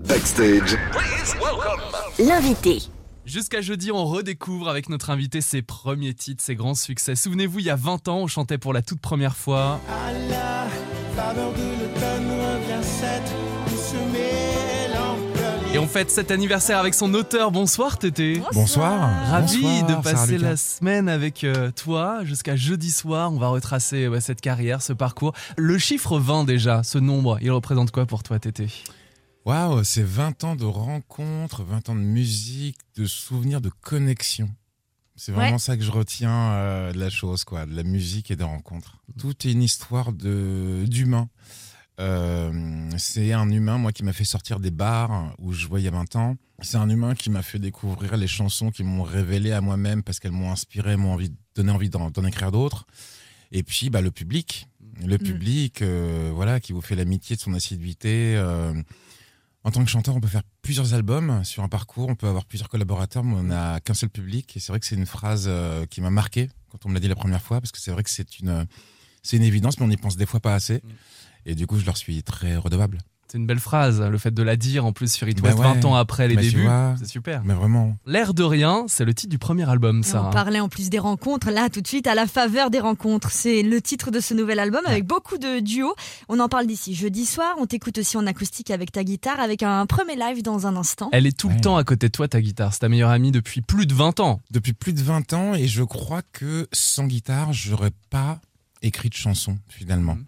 Backstage. L'invité. Jusqu'à jeudi, on redécouvre avec notre invité ses premiers titres, ses grands succès. Souvenez-vous, il y a 20 ans, on chantait pour la toute première fois. À la faveur de l'automne revient cette douce mélancolie. Et on fête cet anniversaire avec son auteur. Bonsoir Tété. Bonsoir. Ravi Bonsoir, de passer la semaine avec euh, toi jusqu'à jeudi soir. On va retracer cette carrière, ce parcours. Le chiffre 20 déjà, ce nombre, il représente quoi pour toi Tété? Waouh, c'est 20 ans de rencontres, 20 ans de musique, de souvenirs, de connexion. C'est vraiment Ouais. ça que je retiens euh, de la chose, quoi, de la musique et des rencontres. Tout est une histoire de d'humain. Euh, c'est un humain, moi, qui m'a fait sortir des bars où je a 20 ans. C'est un humain qui m'a fait découvrir les chansons qui m'ont révélé à moi-même parce qu'elles m'ont inspiré, m'ont envie, donné envie d'en écrire d'autres. Et puis, bah, le public. Le public, euh, voilà, qui vous fait l'amitié de son assiduité. En tant que chanteur, on peut faire plusieurs albums sur un parcours, on peut avoir plusieurs collaborateurs, mais on n'a qu'un seul public. Et c'est vrai que c'est une phrase euh, qui m'a marqué quand on me l'a dit la première fois, parce que c'est vrai que c'est une, c'est une évidence, mais on n'y pense des fois pas assez. Et du coup, je leur suis très redevable. C'est une belle phrase, le fait de la dire en plus sur It Bah West ouais. 20 ans après les Bah, débuts. C'est super. Mais vraiment. L'air de rien, c'est le titre du premier album, ça. On parlait en plus des rencontres, là tout de suite, à la faveur des rencontres. C'est le titre de ce nouvel album avec beaucoup de duos. On en parle d'ici jeudi soir. On t'écoute aussi en acoustique avec ta guitare, avec un premier live dans un instant. Elle est tout le temps à côté de toi, ta guitare. C'est ta meilleure amie depuis plus de 20 ans. Depuis plus de 20 ans, et je crois que sans guitare, j'aurais pas écrit de chanson, finalement. Mhm.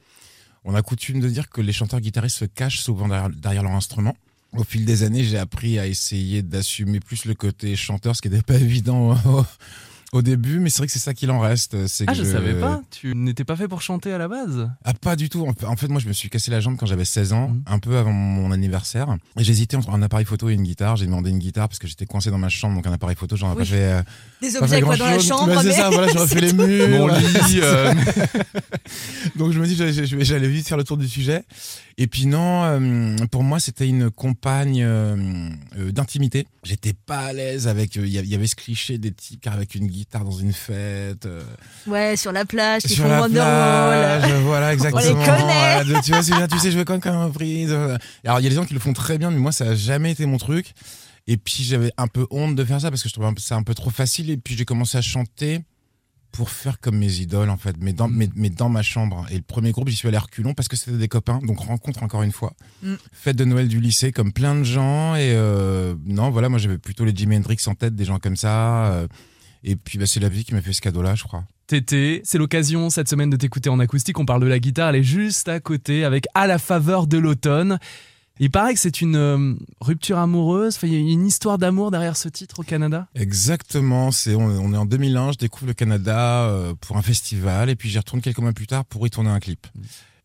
On a coutume de dire que les chanteurs guitaristes se cachent souvent derrière, derrière leur instrument. Au fil des années, j'ai appris à essayer d'assumer plus le côté chanteur, ce qui n'était pas évident au, début, mais c'est vrai que c'est ça qu'il en reste. c'est Ah, que je savais pas. Tu n'étais pas fait pour chanter à la base? Ah, pas du tout. En fait, moi, je me suis cassé la jambe quand j'avais 16 ans, Mhm. un peu avant mon anniversaire. Et j'hésitais entre un appareil photo et une guitare. J'ai demandé une guitare parce que j'étais coincé dans ma chambre, donc un appareil photo, j'en ai Oui. pas fait. euh, Des pas objets fait quoi dans la chambre. Bah, c'est ça, voilà, j'aurais fait les murs. Mon lit. euh, Donc je me dis, j'allais- vite faire le tour du sujet. Et puis non, euh, pour moi, c'était une compagne euh, euh, d'intimité. J'étais pas à l'aise avec. euh, Il y a- il y avait ce cliché des types avec une guitare dans une fête. euh, Ouais, sur la plage, qui sur font la plage, voilà, exactement. connaît. Voilà, tu vois, c'est bien, tu sais jouer comme comme un prise. euh. Alors, il y a des gens qui le font très bien, mais moi, ça a jamais été mon truc. Et puis, j'avais un peu honte de faire ça parce que je trouvais ça un peu trop facile. Et puis, j'ai commencé à chanter pour faire comme mes idoles, en fait, mais dans, mais, mais dans ma chambre. Et le premier groupe, j'y suis allé reculons parce que c'était des copains. Donc, rencontre encore une fois. Mm. Fête de Noël du lycée, comme plein de gens. Et euh, non, voilà, moi, j'avais plutôt les Jimi Hendrix en tête, des gens comme ça. euh. Et puis, bah, c'est la vie qui m'a fait ce cadeau-là, je crois. Tété, c'est l'occasion cette semaine de t'écouter en acoustique. On parle de la guitare, elle est juste à côté avec À la faveur de l'automne. Il paraît que c'est une euh, rupture amoureuse. Il y a une histoire d'amour derrière ce titre au Canada. Exactement, c'est on, on est en 2001, je découvre le Canada euh, pour un festival et puis j'y retourne quelques mois plus tard pour y tourner un clip.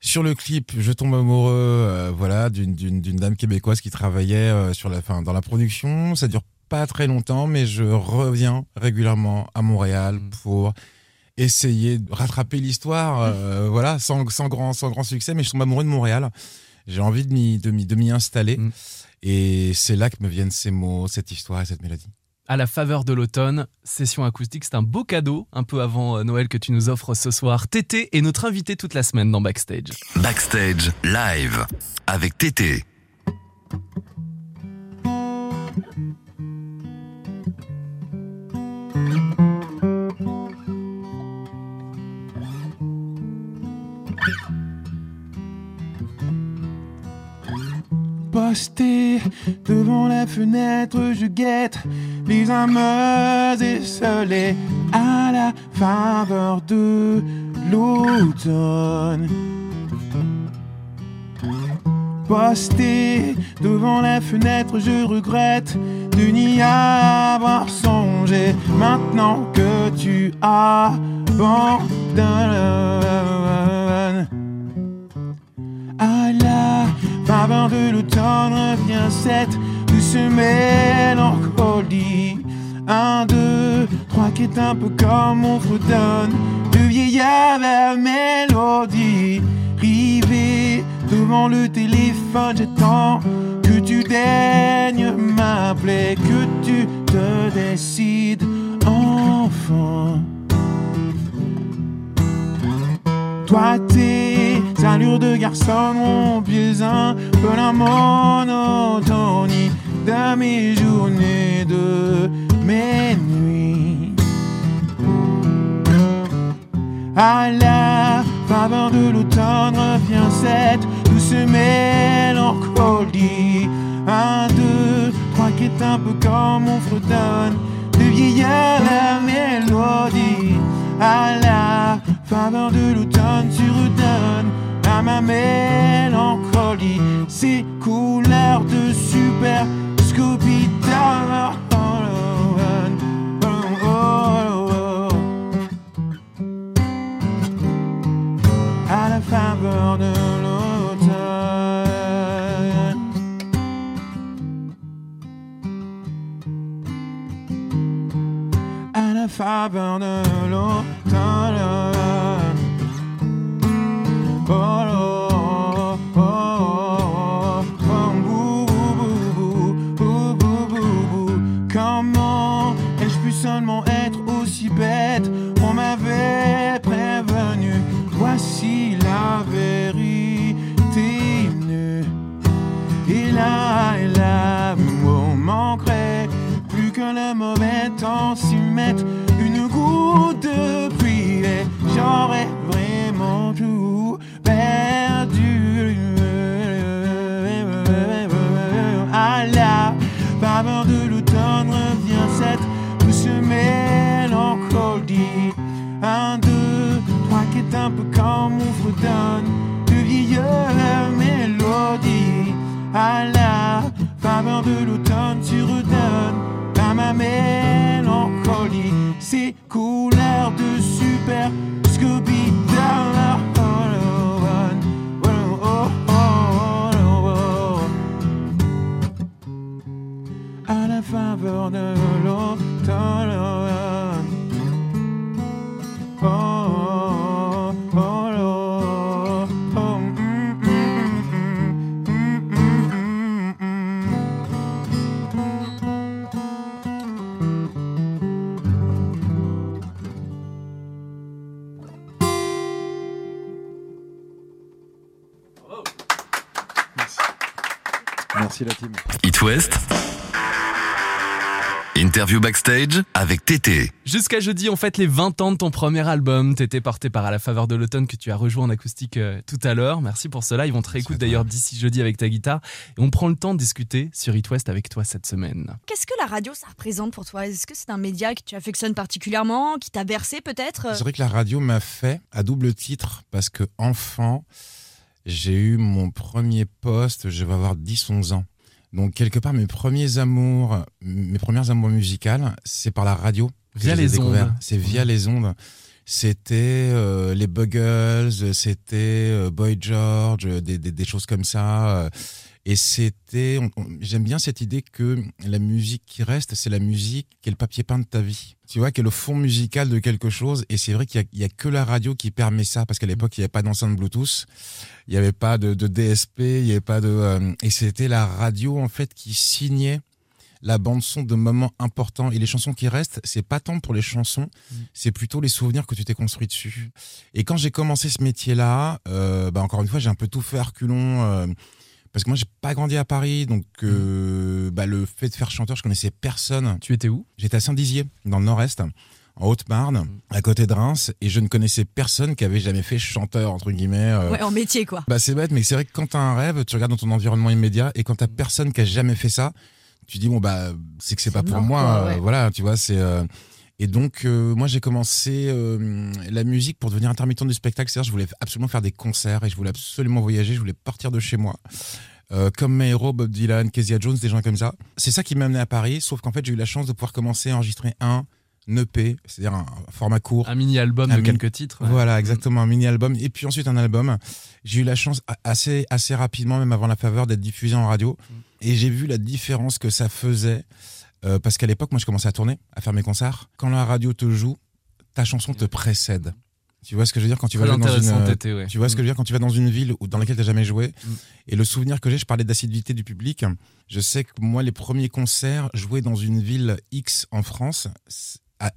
Sur le clip, je tombe amoureux, euh, voilà, d'une dame québécoise qui travaillait sur la fin dans la production. Ça dure pas très longtemps, mais je reviens régulièrement à Montréal Mm. pour essayer de rattraper l'histoire, euh, voilà, sans, sans grand sans grand succès, mais je tombe amoureux de Montréal. J'ai envie de m'y de m'y de m'y installer Mm. et c'est là que me viennent ces mots, cette histoire et cette mélodie. À la faveur de l'automne, session acoustique, c'est un beau cadeau un peu avant euh, Noël que tu nous offres ce soir. Tété est notre invité toute la semaine dans Backstage. Backstage live avec Tété. Posté devant la fenêtre, je guette les âmes esselées à la faveur de l'automne. Posté devant la fenêtre, je regrette de n'y avoir songé. Maintenant que tu abandonnes à la faveur de l'automne revient cette douce mélancolie. Un, deux, trois qui est un peu comme on fredonne. Le vieillard la mélodie. Rivé devant le téléphone, j'attends que tu daignes m'appeler, que tu te décides enfin. Toi, tes allures de garçon biaisé un peu la monotonie. à mes journées, de mes nuits. À la faveur de l'automne revient cette douce mélancolie. Un, deux, trois qui est un peu comme on fredonne de vieillard la mélodie. À la faveur de l'automne, tu redonnes ma mélancolie ces couleurs de super Scooby À la faveur de l'automne. À la faveur de l'automne. De vieilles mélodies. À la faveur de l'automne, tu redonnes à ma mélancolie ces couleurs de super Scooby la faveur de Merci la team. It West. Interview backstage avec Tété. Jusqu'à jeudi, on fête les 20 ans de ton premier album. T'étais porté par À la faveur de l'automne que tu as rejoint en acoustique euh, tout à l'heure. Merci pour cela. Ils vont te réécouter d'ailleurs d'ici jeudi avec ta guitare. Et on prend le temps de discuter sur It West avec toi cette semaine. Qu'est-ce que la radio, ça représente pour toi? Est-ce que c'est un média que tu affectionnes particulièrement, qui t'a bercé peut-être? C'est vrai que la radio m'a fait à double titre parce que enfant, j'ai eu mon premier poste, je vais avoir 10-11 ans. Donc quelque part, mes premiers amours, mes premières amours musicales, c'est par la radio. que Via les découvert. ondes. C'est via les ondes. C'était euh, les Buggles, c'était euh, Boy George, des, des, des choses comme ça. euh, et c'était, j'aime bien cette idée que la musique qui reste, c'est la musique qui est le papier peint de ta vie. Tu vois, qui est le fond musical de quelque chose. Et c'est vrai qu'il y a- a que la radio qui permet ça, parce qu'à l'époque, il n'y avait pas d'enceinte Bluetooth, il n'y avait pas de, de DSP, il n'y avait pas de, euh, et c'était la radio en fait qui signait la bande son de moments importants et les chansons qui restent, c'est pas tant pour les chansons, c'est plutôt les souvenirs que tu t'es construit dessus. Et quand j'ai commencé ce métier-là, euh, bah encore une fois, j'ai un peu tout fait à reculons. euh, parce que moi, j'ai pas grandi à Paris, donc euh, bah, le fait de faire chanteur, je connaissais personne. Tu étais où? J'étais à Saint-Dizier, dans le Nord-Est, en Haute-Marne, à côté de Reims, et je ne connaissais personne qui avait jamais fait chanteur, entre guillemets. euh, Ouais, en métier quoi. bah c'est bête, mais c'est vrai que quand t'as un rêve, tu regardes dans ton environnement immédiat et quand t'as personne qui a jamais fait ça, tu dis bon bah c'est que c'est pas pour moi, euh, voilà, tu vois c'est euh, et donc euh, moi j'ai commencé euh, la musique pour devenir intermittent du spectacle, c'est-à-dire je voulais absolument faire des concerts et je voulais absolument voyager, je voulais partir de chez moi. Euh, comme mes héros, Bob Dylan, Kezia Jones, des gens comme ça. C'est ça qui m'a amené à Paris, sauf qu'en fait j'ai eu la chance de pouvoir commencer à enregistrer un EP, c'est-à-dire un format court. Un mini-album de mini- quelques titres. ouais. Voilà, exactement, un mini-album. Et puis ensuite un album. J'ai eu la chance assez, assez rapidement, même avant la faveur, d'être diffusé en radio. Et j'ai vu la différence que ça faisait. Euh, parce qu'à l'époque, moi, je commençais à tourner, à faire mes concerts. Quand la radio te joue, ta chanson te précède. Tu vois ce que je veux dire quand tu vas dans une. euh, ouais. Tu vois ce que je veux dire quand tu vas dans une ville où- dans laquelle tu n'as jamais joué Mm. Et le souvenir que j'ai, je parlais d'assiduité du public. Je sais que moi, les premiers concerts, jouer dans une ville X en France,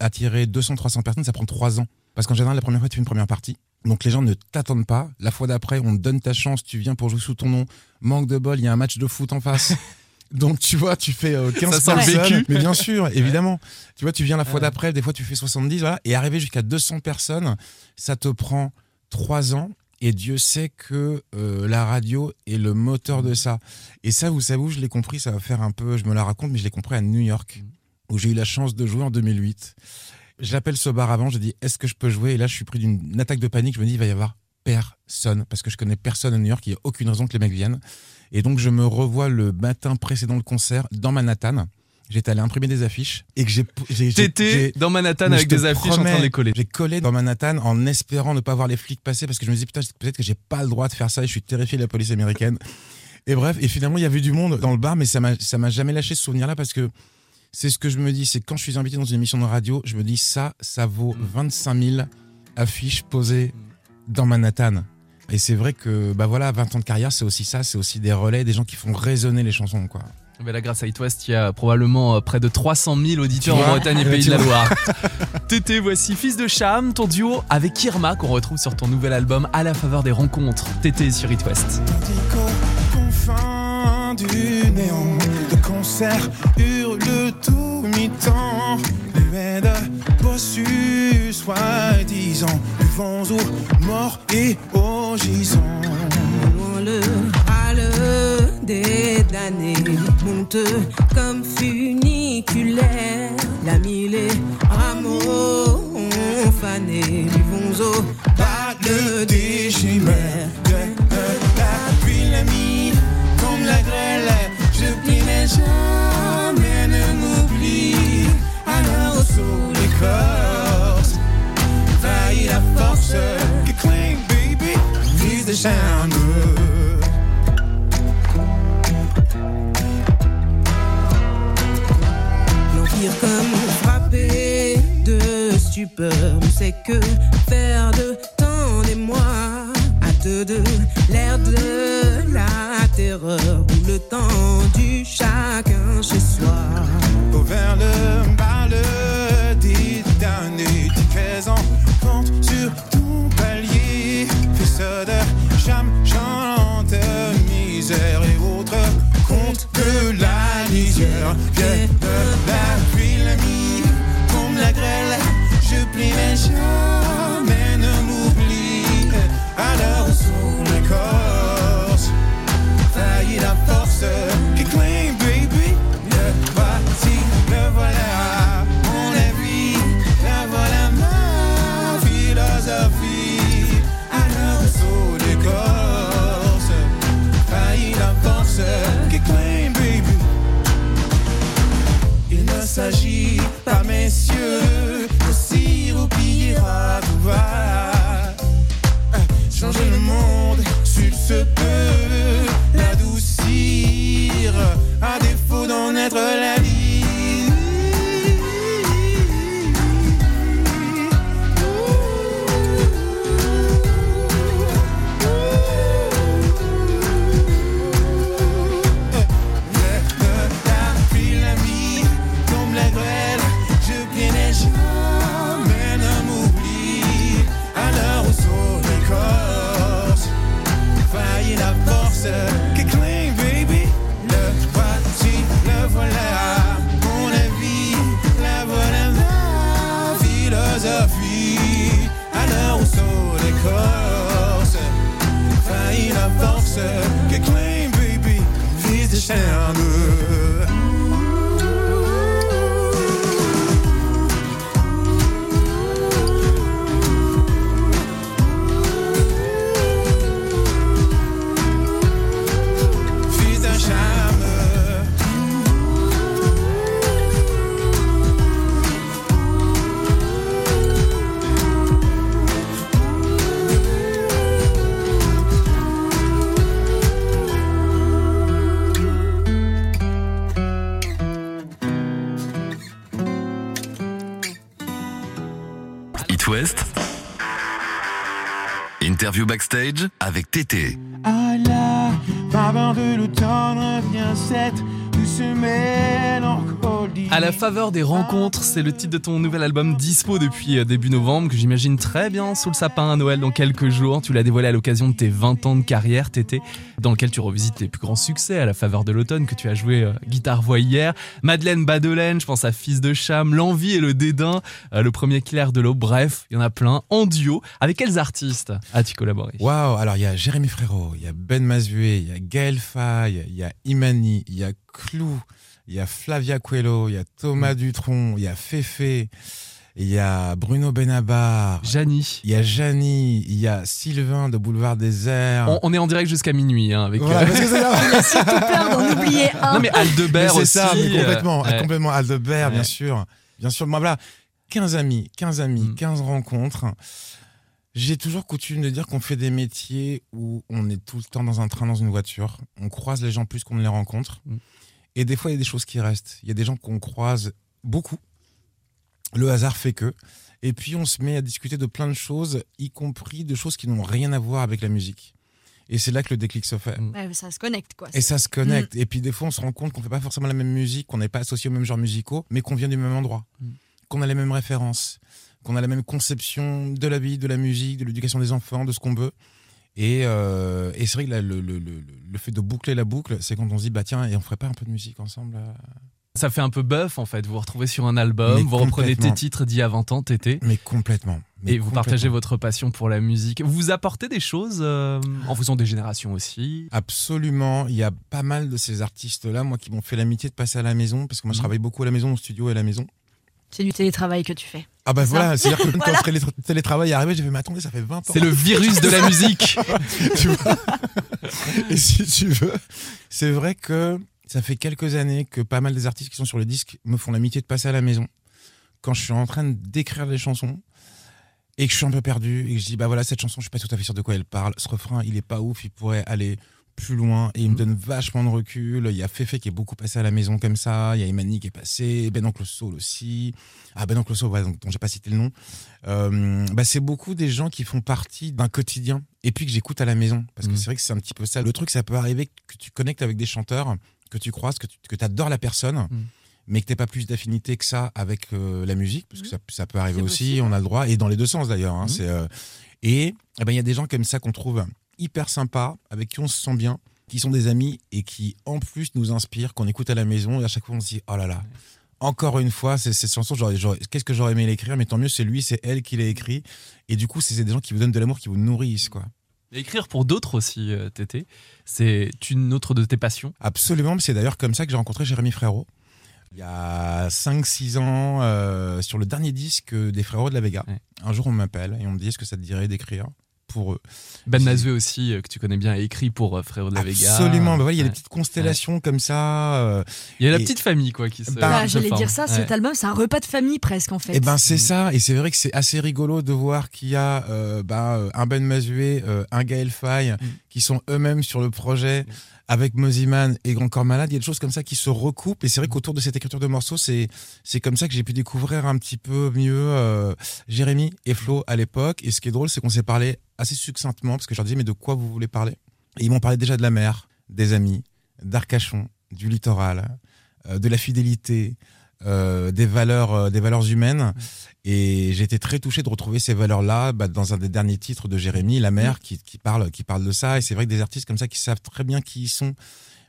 attirer 200-300 personnes, ça prend 3 ans. Parce qu'en général, la première fois, tu fais une première partie. Donc les gens ne t'attendent pas. La fois d'après, on te donne ta chance, tu viens pour jouer sous ton nom. Manque de bol, il y a un match de foot en face. Donc tu vois, tu fais euh, 15 Ça personnes. vécu. Mais bien sûr, évidemment. Tu vois, tu viens la fois d'après, des fois tu fais 70, voilà. Et arriver jusqu'à 200 personnes, ça te prend 3 ans. Et Dieu sait que euh, la radio est le moteur de ça. Et ça, vous savez où je l'ai compris, ça va faire un peu, je me la raconte, mais je l'ai compris à New York, où j'ai eu la chance de jouer en 2008. J'appelle ce bar avant, je dis est-ce que je peux jouer? Et là, je suis pris d'une attaque de panique. Je me dis il va y avoir personne parce que je connais personne à New York. Il n'y a aucune raison que les mecs viennent. Et donc, je me revois le matin précédent le concert dans Manhattan. J'étais allé imprimer des affiches et que j'ai. T'étais dans Manhattan avec des affiches en train de les coller. J'ai collé dans Manhattan en espérant ne pas voir les flics passer parce que je me disais putain peut-être que j'ai pas le droit de faire ça et je suis terrifié de la police américaine. Et bref, et finalement il y avait du monde dans le bar, mais ça m'a ça m'a jamais lâché ce souvenir-là parce que c'est ce que je me dis, c'est quand je suis invité dans une émission de radio, je me dis ça, ça vaut 25 000 affiches posées dans Manhattan. Et c'est vrai que bah voilà, 20 ans de carrière, c'est aussi ça, c'est aussi des relais, des gens qui font résonner les chansons quoi. Mais là, grâce à It West, il y a probablement euh, près de 300 000 auditeurs en Bretagne et Pays de la. Loire. Tété, voici Fils de Cham, ton duo avec Irma qu'on retrouve sur ton nouvel album À la faveur des rencontres. Tété sur It West. confins du néant, de concert hurle tout mi-temps. Soi-disant, vivons ou morts et au gisant. le hâle des damnés monte comme funiculaire. La mille et rameaux ont fané, vivons au Pas de des chimères la pluie, l'ami, comme la grêle. Je plie mais jamais ne m'oublie. Alors sous l'écorce, L'empire comme frappé de stupeur ne sait que faire de temps des mois. Hâte de l'air de la terreur ou le temps du chacun chez soi. Au vers le bal des derniers tickets en sur ton palier. Fils de cham, chante misère et autres compte de la lisière. Viens de la l'ami, comme la grêle. Je plie mais jamais It West. Interview backstage avec Tété. À la faveur de l'automne revient cette douce mélancolie. À la faveur des rencontres, c'est le titre de ton nouvel album dispo depuis euh, début novembre que j'imagine très bien sous le sapin à Noël dans quelques jours. Tu l'as dévoilé à l'occasion de tes 20 ans de carrière, Tété, dans lequel tu revisites tes plus grands succès à la faveur de l'automne que tu as joué euh, guitare-voix hier. Madeleine Badelaine, je pense à Fils de Cham, L'envie et le dédain, euh, le premier clair de l'eau. Bref, il y en a plein en duo. Avec quels artistes as-tu collaboré? Waouh, alors il y a Jérémy Frérot, il y a Ben Mazué, il y a Gaël Faye, il y a Imani, il y a Clou, il y a Flavia Coelho, il y a Thomas Dutronc, il y a Féfé, il y a Bruno Benabar, Janie. il y a Janie, il y a Sylvain de Boulevard Désert. On, on est en direct jusqu'à minuit hein, avec. Voilà, euh, parce que c'est peur d'en oublier un. Non mais Mais Aldebert c'est aussi. ça, mais complètement, ouais. complètement Aldebert, bien sûr. Bien sûr, moi voilà, 15 amis, 15 amis, Mm. 15 rencontres. J'ai toujours coutume de dire qu'on fait des métiers où on est tout le temps dans un train, dans une voiture. On croise les gens plus qu'on ne les rencontre. Mm. Et des fois, il y a des choses qui restent. Il y a des gens qu'on croise beaucoup. Le hasard fait que. Et puis, on se met à discuter de plein de choses, y compris de choses qui n'ont rien à voir avec la musique. Et c'est là que le déclic se fait. Ouais, ça se connecte quoi. Et ça se connecte. Et puis des fois, on se rend compte qu'on fait pas forcément la même musique, qu'on n'est pas associé aux mêmes genres musicaux, mais qu'on vient du même endroit, Mm. qu'on a les mêmes références, qu'on a la même conception de la vie, de la musique, de l'éducation des enfants, de ce qu'on veut. Et, euh, et c'est vrai que là, le, le, le, le fait de boucler la boucle, c'est quand on se dit, bah tiens, et on ferait pas un peu de musique ensemble euh Ça fait un peu buff en fait. Vous vous retrouvez sur un album, Mais vous reprenez tes titres d'il y a 20 ans, Tété. Mais complètement. Mais Et vous partagez votre passion pour la musique. Vous vous apportez des choses euh, en fonction des générations aussi. Absolument. Il y a pas mal de ces artistes-là, moi, qui m'ont fait l'amitié de passer à la maison, parce que moi, je Mhm. travaille beaucoup à la maison, au studio et à la maison. C'est du télétravail que tu fais. Ah bah voilà, c'est-à-dire que quand le télé- télétravail est arrivé, j'ai fait, mais attendez, ça fait 20 ans. C'est le virus de la musique. tu vois Et si tu veux, c'est vrai que ça fait quelques années que pas mal des artistes qui sont sur le disque me font l'amitié de passer à la maison quand je suis en train d'écrire des chansons et que je suis un peu perdu et que je dis bah voilà cette chanson je suis pas tout à fait sûr de quoi elle parle ce refrain il est pas ouf il pourrait aller plus loin et il me donne vachement de recul. Il y a Fefe qui est beaucoup passé à la maison comme ça. Il y a Imani qui est passé. Ben Soul aussi. Ah Ben Soul ouais, donc, dont j'ai pas cité le nom. Euh, bah, c'est beaucoup des gens qui font partie d'un quotidien et puis que j'écoute à la maison. Parce que Mhm. c'est vrai que c'est un petit peu ça. Le truc ça peut arriver que tu connectes avec des chanteurs que tu croises que tu que adores la personne Mhm. mais que t'aies pas plus d'affinité que ça avec euh, la musique. Parce que ça, ça peut arriver aussi. possible. on a le droit. Et dans les deux sens d'ailleurs hein, Mhm. euh, et eh ben il y a des gens comme ça qu'on trouve hyper sympas avec qui on se sent bien qui sont des amis et qui en plus nous inspirent qu'on écoute à la maison et à chaque fois on se dit oh là là encore une fois, c'est cette chanson, qu'est-ce que j'aurais aimé l'écrire, mais tant mieux, c'est lui, c'est elle qui l'a écrit. Et du coup, c'est des gens qui vous donnent de l'amour, qui vous nourrissent, quoi. Écrire pour d'autres aussi, euh, Tété, c'est une autre de tes passions. Absolument, c'est d'ailleurs comme ça que j'ai rencontré Jérémy Frérot. Il y a 5-6 ans, euh, sur le dernier disque des Frérots de la Vega. Ouais. Un jour, on m'appelle et on me dit est-ce que ça te dirait d'écrire? Pour eux Ben Mazué aussi, euh, que tu connais bien, a écrit pour euh, Frérot de la Vega. Absolument, bah voilà, il y a Ouais. des petites constellations comme ça. euh, Il y a la Et- petite famille quoi qui se. Bah, se J'allais dire ça, Ouais. cet album, c'est un repas de famille presque en fait. Et ben c'est ça, et c'est vrai que c'est assez rigolo de voir qu'il y a euh, bah, euh, un Ben Mazué, euh, un Gaël Faye, Mm. Qui sont eux-mêmes sur le projet avec Moziman et Grand Corps Malade. Il y a des choses comme ça qui se recoupent, et c'est vrai qu'autour de cette écriture de morceaux, c'est c'est comme ça que j'ai pu découvrir un petit peu mieux euh, Jérémy et Flo à l'époque. Et ce qui est drôle, c'est qu'on s'est parlé assez succinctement, parce que je leur disais mais de quoi vous voulez parler? Et ils m'ont parlé déjà de la mer, des amis, d'Arcachon, du littoral, euh, de la fidélité. Euh, des valeurs euh, des valeurs humaines et j'ai été très touché de retrouver ces valeurs-là bah, dans un des derniers titres de Jérémy, La Mer, qui, qui parle, qui parle de ça. Et c'est vrai que des artistes comme ça qui savent très bien qui ils sont,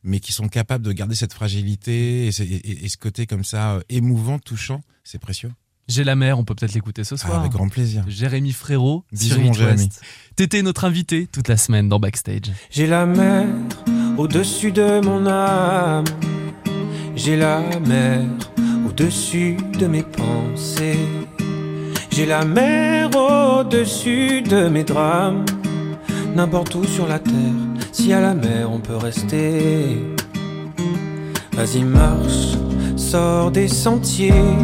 mais qui sont capables de garder cette fragilité et, ce- et- et ce côté comme ça euh, émouvant, touchant, c'est précieux. J'ai la mer, on peut peut-être l'écouter ce Ah, soir. avec grand plaisir. Jérémy Frérot, Bisous, sur mon Jérémy. T'étais notre invité toute la semaine dans Backstage. J'ai la mer au-dessus de mon âme. J'ai la mer au-dessus de mes pensées. J'ai la mer au-dessus de mes drames. N'importe où sur la terre, si à la mer on peut rester. Vas-y, marche, sors des sentiers.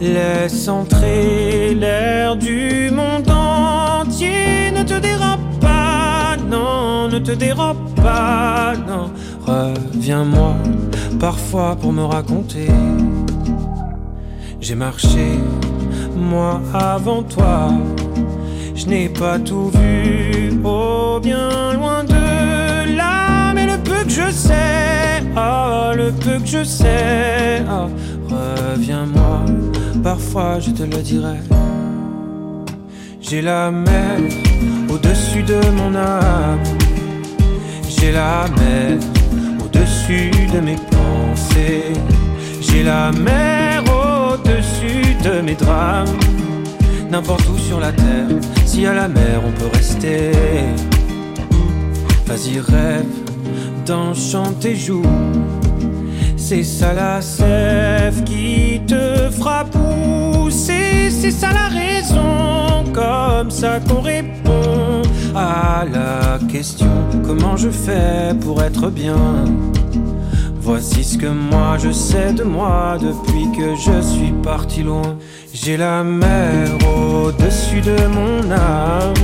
Laisse entrer l'air du monde entier. Ne te dérobe pas, non, ne te dérobe pas, non. Reviens-moi parfois pour me raconter. J'ai marché, moi avant toi. Je n'ai pas tout vu, oh bien loin de là. Mais le peu que je sais, oh, le peu que je sais, oh, reviens-moi, parfois je te le dirai. J'ai la mer au-dessus de mon âme. J'ai la mer au-dessus de mes pensées. J'ai la mer au-dessus de mes drames. N'importe où sur la terre, si à la mer on peut rester. Vas-y, rêve d'enchanter joue. C'est ça la sève qui te fera pousser. C'est ça la raison, comme ça qu'on répond à la question comment je fais pour être bien? Voici ce que moi je sais de moi depuis que je suis parti loin. J'ai la mer au-dessus de mon âme.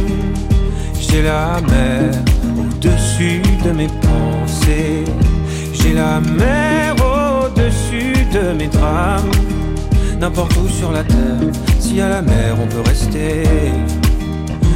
J'ai la mer au-dessus de mes pensées. J'ai la mer au-dessus de mes drames. N'importe où sur la terre, si à la mer on peut rester.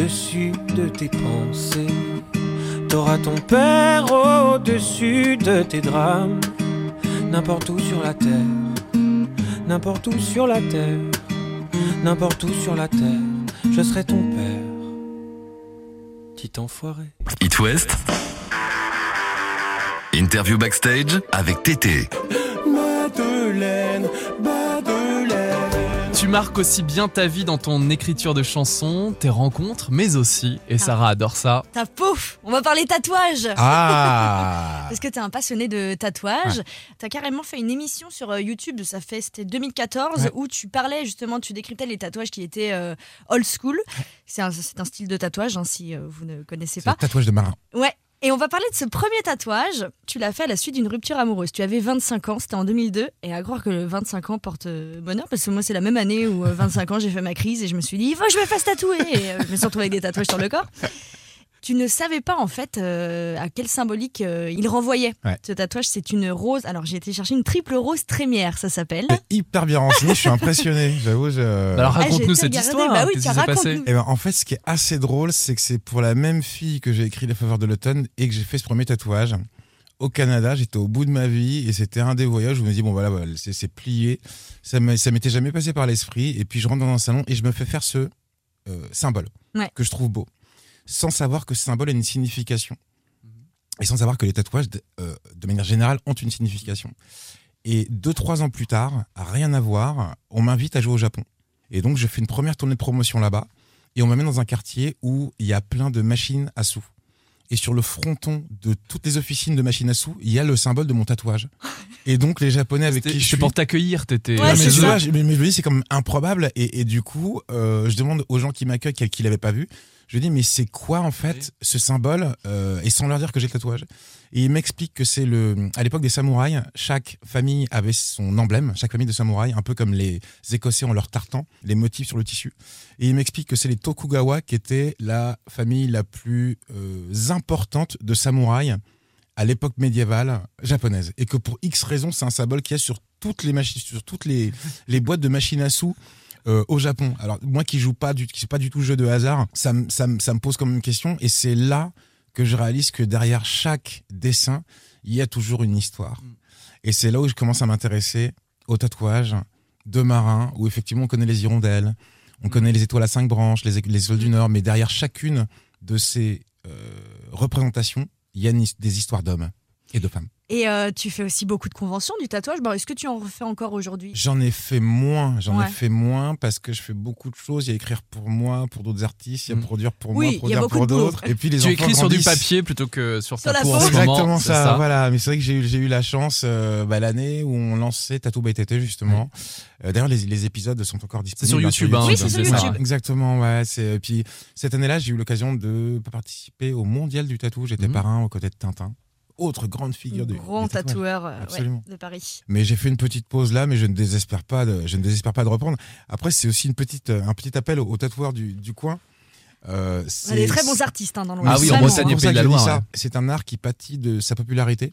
au-dessus de tes pensées. T'auras ton père au-dessus de tes drames. N'importe où sur la terre, n'importe où sur la terre, n'importe où sur la terre, je serai ton père. Petit enfoiré. It West. Interview backstage avec Tété. Tu marques aussi bien ta vie dans ton écriture de chansons, tes rencontres, mais aussi, et Sarah adore ça, Ta peau On va parler tatouage Ah Parce que t'es un passionné de tatouage. T'as carrément fait une émission sur euh, YouTube, ça fait c'était 2014, Ouais. où tu parlais justement, tu décryptais les tatouages qui étaient euh, old school. C'est un, style de tatouage, hein, si euh, vous ne connaissez C'est pas. le tatouage de marin. Ouais. Et on va parler de ce premier tatouage. Tu l'as fait à la suite d'une rupture amoureuse. Tu avais 25 ans, c'était en 2002. Et à croire que le 25 ans porte euh, bonheur, parce que moi, c'est la même année où, euh, 25 ans, j'ai fait ma crise et je me suis dit, que je me fasse tatouer. Et euh, je me suis retrouvée avec des tatouages sur le corps. Tu ne savais pas, en fait, euh, à quelle symbolique euh, il renvoyait. Ouais. Ce tatouage, c'est une rose. Alors, j'ai été chercher une triple rose trémière, ça s'appelle. Hyper bien renseigné, je suis impressionné, j'avoue. Je... Bah alors Ah, raconte-nous cette histoire. Bah oui, Qu'est-ce tiens, qui s'est passé. Eh ben, en fait, ce qui est assez drôle, c'est que c'est pour la même fille que j'ai écrit Les Faveurs de l'automne et que j'ai fait ce premier tatouage. Au Canada, j'étais au bout de ma vie et c'était un des voyages où je me dis, bon voilà, voilà, c'est c'est plié. Ça ça m'était jamais passé par l'esprit. Et puis je rentre dans un salon et je me fais faire ce euh, symbole Ouais. que je trouve beau, sans savoir que ce symbole a une signification. Et sans savoir que les tatouages, de, euh, de manière générale, ont une signification. Et deux, trois ans plus tard, à rien à voir, on m'invite à jouer au Japon. Et donc, je fais une première tournée de promotion là-bas. Et on m'amène dans un quartier où il y a plein de machines à sous. Et sur le fronton de toutes les officines de machines à sous, il y a le symbole de mon tatouage. Et donc, les Japonais avec qui je suis... pour t'accueillir, t'étais Ouais, Ah, mais, mais, mais je me dis, c'est comme improbable. Et, et du coup, euh, je demande aux gens qui m'accueillent, qui, qui l'avaient pas vu, je dis, mais c'est quoi en fait ce symbole euh, Et sans leur dire que j'ai le tatouage. Et ils m'expliquent que c'est le. À l'époque des samouraïs, chaque famille avait son emblème, chaque famille de samouraïs, un peu comme les Écossais ont leur tartan, les motifs sur le tissu. Et ils m'expliquent que c'est les Tokugawa qui étaient la famille la plus euh, importante de samouraïs à l'époque médiévale japonaise et que pour X raisons c'est un symbole qu'il y a sur toutes les machines sur toutes les, les boîtes de machines à sous euh, au Japon. Alors moi qui joue pas du qui pas du tout jeu de hasard, ça me ça ça me pose comme une question et c'est là que je réalise que derrière chaque dessin, il y a toujours une histoire. Et c'est là où je commence à m'intéresser au tatouage de marins où effectivement on connaît les hirondelles, on connaît les étoiles à cinq branches, les, les étoiles du Nord, mais derrière chacune de ces euh, représentations, il y a une des histoires d'hommes et de femmes. Et euh, tu fais aussi beaucoup de conventions du tatouage. Bon, Est-ce que tu en refais encore aujourd'hui? J'en ai fait moins, j'en Ouais. ai fait moins parce que je fais beaucoup de choses. Il y a écrire pour moi, pour d'autres artistes, il y a Mm. produire pour Oui, moi, il y a produire beaucoup pour d'autres. Et puis les Tu enfants écris sur du papier plutôt que sur Sur ta peau en peau. ce moment. Exactement c'est ça, voilà. Mais c'est vrai que j'ai eu, j'ai eu la chance euh, bah, l'année où on lançait Tattoo by Tété justement. Euh, D'ailleurs, les, les épisodes sont encore disponibles. sur hein, YouTube, hein, Oui, c'est sur c'est ça. YouTube. Exactement, ouais. C'est et puis cette année-là, j'ai eu l'occasion de participer au mondial du tatou. J'étais Mhm. parrain aux côtés de Tintin. Autre grande figure du Grand tatoueur euh, ouais, de Paris. Mais j'ai fait une petite pause là, mais je ne désespère pas de, je ne désespère pas de reprendre. Après, c'est aussi une petite, euh, un petit appel aux, aux tatoueurs du, du coin. Euh, On a c'est- des très bons artistes hein, dans le Ah Ouest. oui, en Bretagne hein. Pays de la Loire, ouais. C'est un art qui pâtit de sa popularité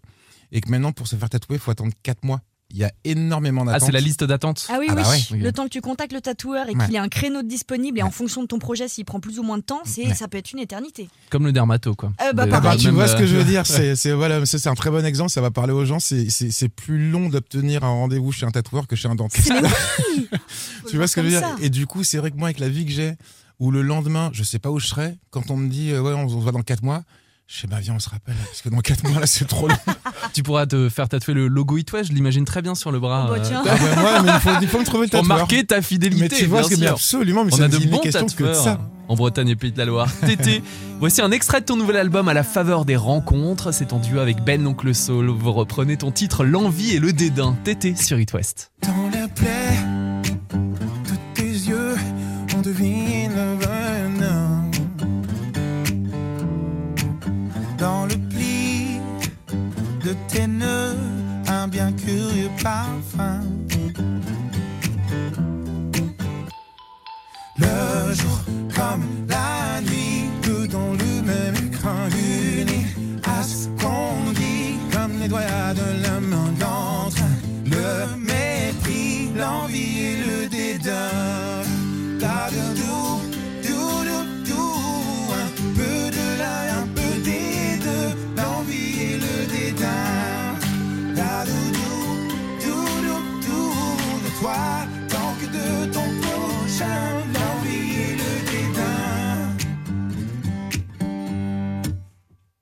et que maintenant, pour se faire tatouer, il faut attendre 4 mois. Il y a énormément Ah, d'attentes. c'est la liste d'attente Ah oui, Ah bah oui. ouais. Le temps que tu contactes le tatoueur et Ouais. qu'il ait un créneau de disponible et en fonction de ton projet, s'il prend plus ou moins de temps, c'est Ouais. ça peut être une éternité. Comme le dermato, quoi. Euh, bah, Ah bah, tu vois ce que euh, je veux dire, c'est c'est- voilà, un très bon exemple, ça va parler aux gens. C'est- C'est c'est plus long d'obtenir un rendez-vous chez un tatoueur que chez un dentiste. Mais oui Faut tu vois ce que je veux dire? ça. Et du coup, c'est vrai que moi, avec la vie que j'ai, où le lendemain, je sais pas où je serai, quand on me dit euh, ouais, on se voit dans 4 mois, je sais bah viens, on se rappelle, parce que dans 4 mois là, c'est trop long. Tu pourras te faire tatouer le logo It West, je l'imagine très bien sur le bras. Oh, bah, euh, tiens. Ah ouais, mais il faut, il faut me trouver le pour tatoueur. marquer ta fidélité. mais tu vois ce que bien mais absolument, mais On ça a de bons question que de tatoueurs ça. en Bretagne et Pays de la Loire. Tété, voici un extrait de ton nouvel album à la faveur des rencontres. C'est en duo avec Ben Oncle Soul. Vous reprenez ton titre L'envie et le dédain. Tété sur It West.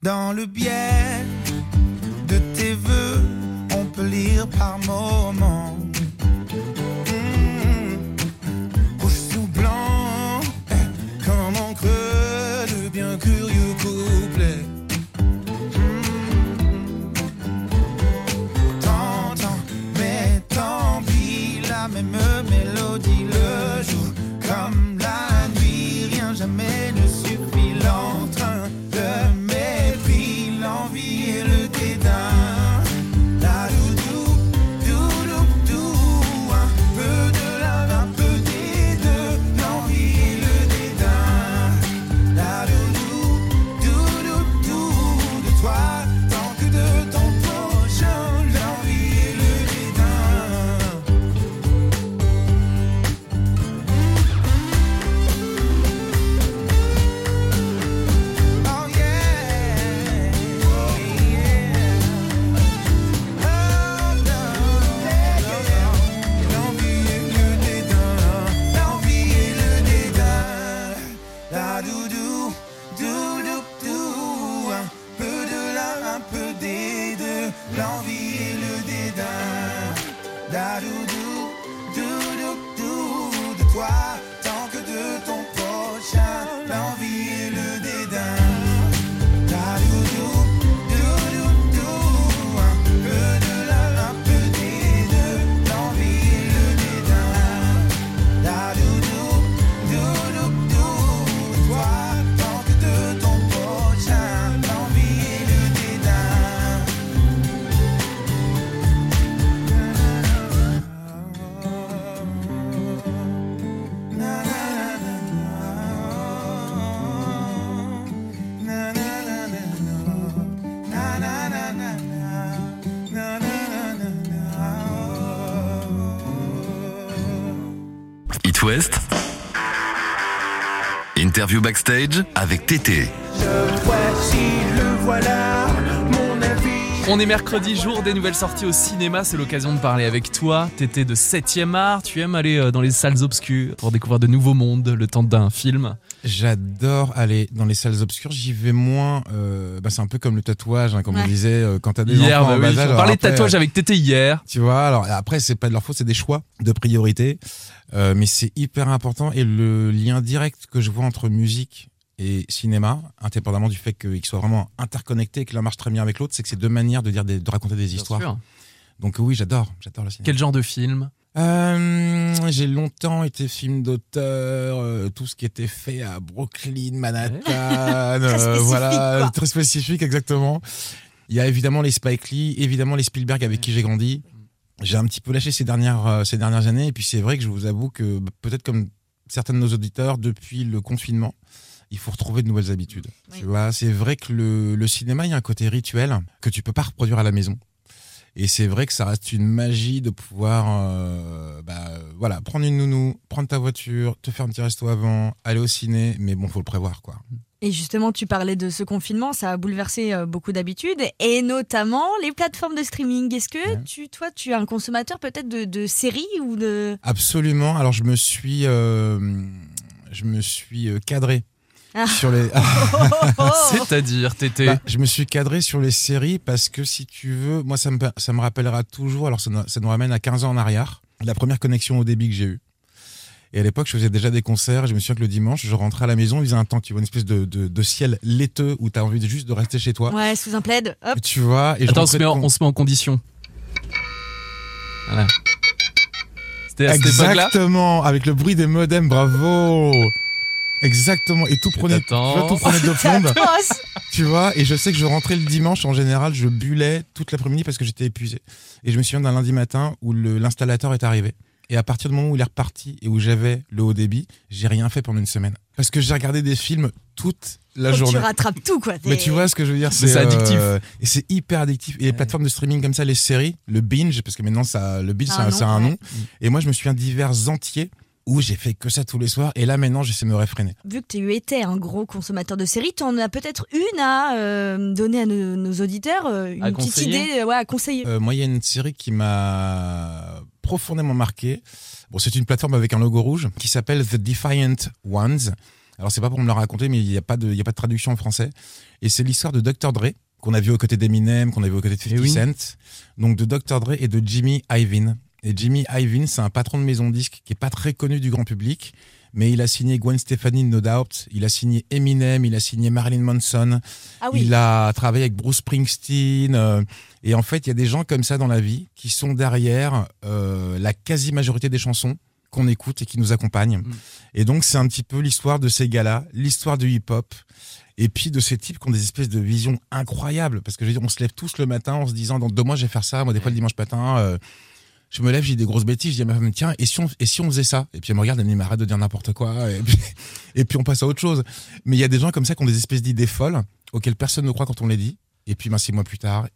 Dans le biais de tes voeux, on peut lire par moments. Interview backstage avec Tété. Le voici, le voilà. On est mercredi, jour des nouvelles sorties au cinéma. C'est l'occasion de parler avec toi. T'étais de 7ème art. Tu aimes aller euh, dans les salles obscures pour découvrir de nouveaux mondes le temps d'un film. J'adore aller dans les salles obscures. J'y vais moins. euh, bah, c'est un peu comme le tatouage, hein, comme on disait, euh, quand t'as des Hier, enfants bah en oui, bas âge, on parlait de tatouage avec Tété hier. Tu vois, alors après, c'est pas de leur faute, c'est des choix de priorité. Euh, mais c'est hyper important. Et le lien direct que je vois entre musique et cinéma, indépendamment du fait qu'ils soient vraiment interconnectés et que l'un marche très bien avec l'autre, c'est que c'est deux manières de, dire de raconter des bien histoires. Sûr. Donc oui, j'adore, j'adore le cinéma. Quel genre de film? Euh, j'ai longtemps été film d'auteur, euh, tout ce qui était fait à Brooklyn, Manhattan, euh, voilà, euh, très spécifique exactement. Il y a évidemment les Spike Lee, évidemment les Spielberg avec qui j'ai grandi. J'ai un petit peu lâché ces dernières, ces dernières années, et puis c'est vrai que je vous avoue que bah, peut-être comme certains de nos auditeurs, depuis le confinement, il faut retrouver de nouvelles habitudes. Tu vois, c'est vrai que le, cinéma, il y a un côté rituel que tu peux pas reproduire à la maison. Et c'est vrai que ça reste une magie de pouvoir, euh, bah, voilà, prendre une nounou, prendre ta voiture, te faire un petit resto avant, aller au ciné, mais bon, faut le prévoir, quoi. Et justement, tu parlais de ce confinement, ça a bouleversé euh, beaucoup d'habitudes, et notamment les plateformes de streaming. Est-ce que tu, toi, tu es un consommateur peut-être de, séries ou de... Absolument. Alors, je me suis, euh, je me suis cadré ah. sur les. Oh, oh, oh, C'est-à-dire, Tété bah, Je me suis cadré sur les séries parce que si tu veux, moi ça me, ça me rappellera toujours, alors ça, ça nous ramène à 15 ans en arrière, la première connexion au débit que j'ai eue. Et à l'époque, je faisais déjà des concerts. Je me souviens que le dimanche, je rentrais à la maison. Il faisait un temps, tu vois, une espèce de, de, ciel laiteux où t'as envie de, juste de rester chez toi. Ouais, sous un plaid. Hop. Tu vois. Et Attends, on se, met en, on se, met en, condition. Voilà. C'était Exactement, avec le bruit des modems. Bravo. Exactement. Et tout prenait, tu vois, tout prenait deux plombes. tu vois, et je sais que je rentrais le dimanche, en général, je bulais toute l'après-midi parce que j'étais épuisé. Et je me souviens d'un lundi matin où l'installateur est arrivé. Et à partir du moment où il est reparti et où j'avais le haut débit, j'ai rien fait pendant une semaine. Parce que j'ai regardé des films toute la journée. Tu rattrapes tout, quoi. Mais tu vois ce que je veux dire C'est addictif. Euh, et c'est hyper addictif. Et les plateformes de streaming comme ça, les séries, le binge, parce que maintenant, ça, le binge, c'est un, nom. Et moi, je me souviens divers entiers où j'ai fait que ça tous les soirs. Et là, maintenant, j'essaie de me réfréner. Vu que tu étais un gros consommateur de séries, tu en as peut-être une à euh, donner à nos, auditeurs, euh, une petite idée euh, à conseiller. Moi, il y a une série qui m'a profondément marqué. Bon, c'est une plateforme avec un logo rouge qui s'appelle The Defiant Ones. Alors, c'est pas pour me le raconter, mais il n'y a, pas de, a pas de traduction en français. Et c'est l'histoire de Dr. Dre, qu'on a vu aux côtés d'Eminem, qu'on a vu aux côtés de 50 oui. Cent. Donc, de Dr. Dre et de Jimmy Iovine. Et Jimmy Iovine, c'est un patron de maison disque qui est pas très connu du grand public, mais il a signé Gwen Stefani, No Doubt, il a signé Eminem, il a signé Marilyn Manson, ah il a travaillé avec Bruce Springsteen. Euh, et en fait, il y a des gens comme ça dans la vie qui sont derrière euh, la quasi-majorité des chansons qu'on écoute et qui nous accompagnent. Mm. Et donc, c'est un petit peu l'histoire de ces gars-là, l'histoire du hip-hop. Et puis de ces types qui ont des espèces de visions incroyables. Parce que je veux dire, on se lève tous le matin en se disant, dans deux mois, je vais faire ça. Moi, des fois, le dimanche matin, euh, je me lève, j'ai des grosses bêtises, je dis à ma femme, tiens, et si on, et si on faisait ça? Et puis elle me regarde, elle me dit, arrête de dire n'importe quoi, et puis, et on passe à autre chose. Mais il y a des gens comme ça qui ont des espèces d'idées folles auxquelles personne ne croit quand on les dit. Et puis, ben, six mois plus tard,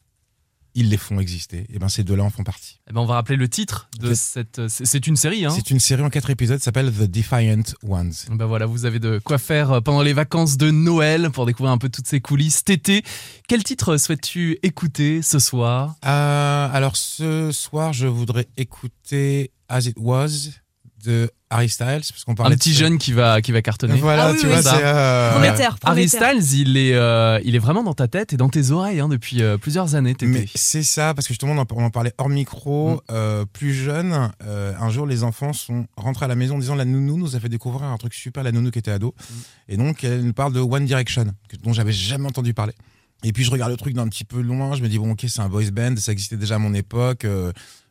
ils les font exister. Et ben ces deux-là en font partie. Et ben on va rappeler le titre de cette. Euh, c'est une série. Hein c'est une série en quatre épisodes. S'appelle The Defiant Ones. Ben voilà, vous avez de quoi faire euh, pendant les vacances de Noël pour découvrir un peu toutes ces coulisses cet été. Quel titre souhaites-tu écouter ce soir? Euh, alors ce soir, je voudrais écouter As It Was de Harry Styles parce qu'on un petit jeune qui va qui va cartonner. Voilà ah tu vois ça. Euh, Harry Styles il est euh, il est vraiment dans ta tête et dans tes oreilles hein, depuis euh, plusieurs années c'est ça parce que justement on en, parlait hors micro mm. plus jeune un jour les enfants sont rentrés à la maison en disant la nounou nous a fait découvrir un truc super la nounou qui était ado. Mm. Et donc elle nous parle de One Direction dont j'avais jamais entendu parler. Et puis je regarde le truc d'un petit peu loin je me dis bon ok c'est un boys band ça existait déjà à mon époque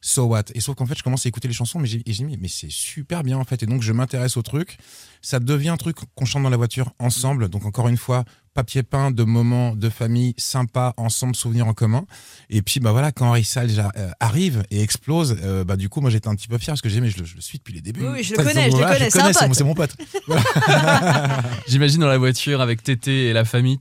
So What? Et sauf qu'en fait, je commence à écouter les chansons, mais j'ai dit, mais c'est super bien en fait. Et donc, je m'intéresse au truc. Ça devient un truc qu'on chante dans la voiture ensemble. Donc, encore une fois, papier peint de moments de famille sympa, ensemble, souvenirs en commun. Et puis, bah voilà, quand Henry Salles euh, arrive et explose, euh, bah du coup, moi j'étais un petit peu fier parce que j'ai, mais je le, suis depuis les débuts. Oui, je, le connais, je, le connais, je c'est, mon, pote. J'imagine dans la voiture avec Tété et la famille.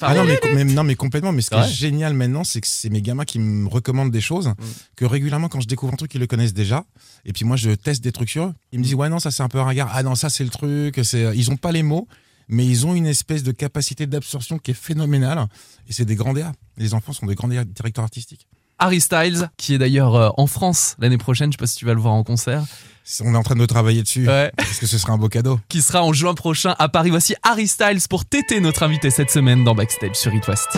Ah non, mais, mais, non, mais complètement. Mais ce qui est génial maintenant, c'est que c'est mes gamins qui me recommandent des choses mm. que régulièrement, quand je découvre un truc, ils le connaissent déjà. Et puis moi, je teste des trucs sur eux. Ils me disent, ouais, non, ça c'est un peu un regard. Ah non, ça c'est le truc. Ils n'ont pas les mots mais ils ont une espèce de capacité d'absorption qui est phénoménale. Et c'est des grands DA. Les enfants sont des grands DA, directeurs artistiques. Harry Styles, qui est d'ailleurs euh, en France l'année prochaine, je sais pas si tu vas le voir en concert. On est en train de travailler dessus. Ouais. Parce que ce sera un beau cadeau. Qui sera en juin prochain à Paris. Voici Harry Styles pour téter notre invité cette semaine dans Backstage sur It West.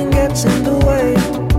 Everything gets in the way.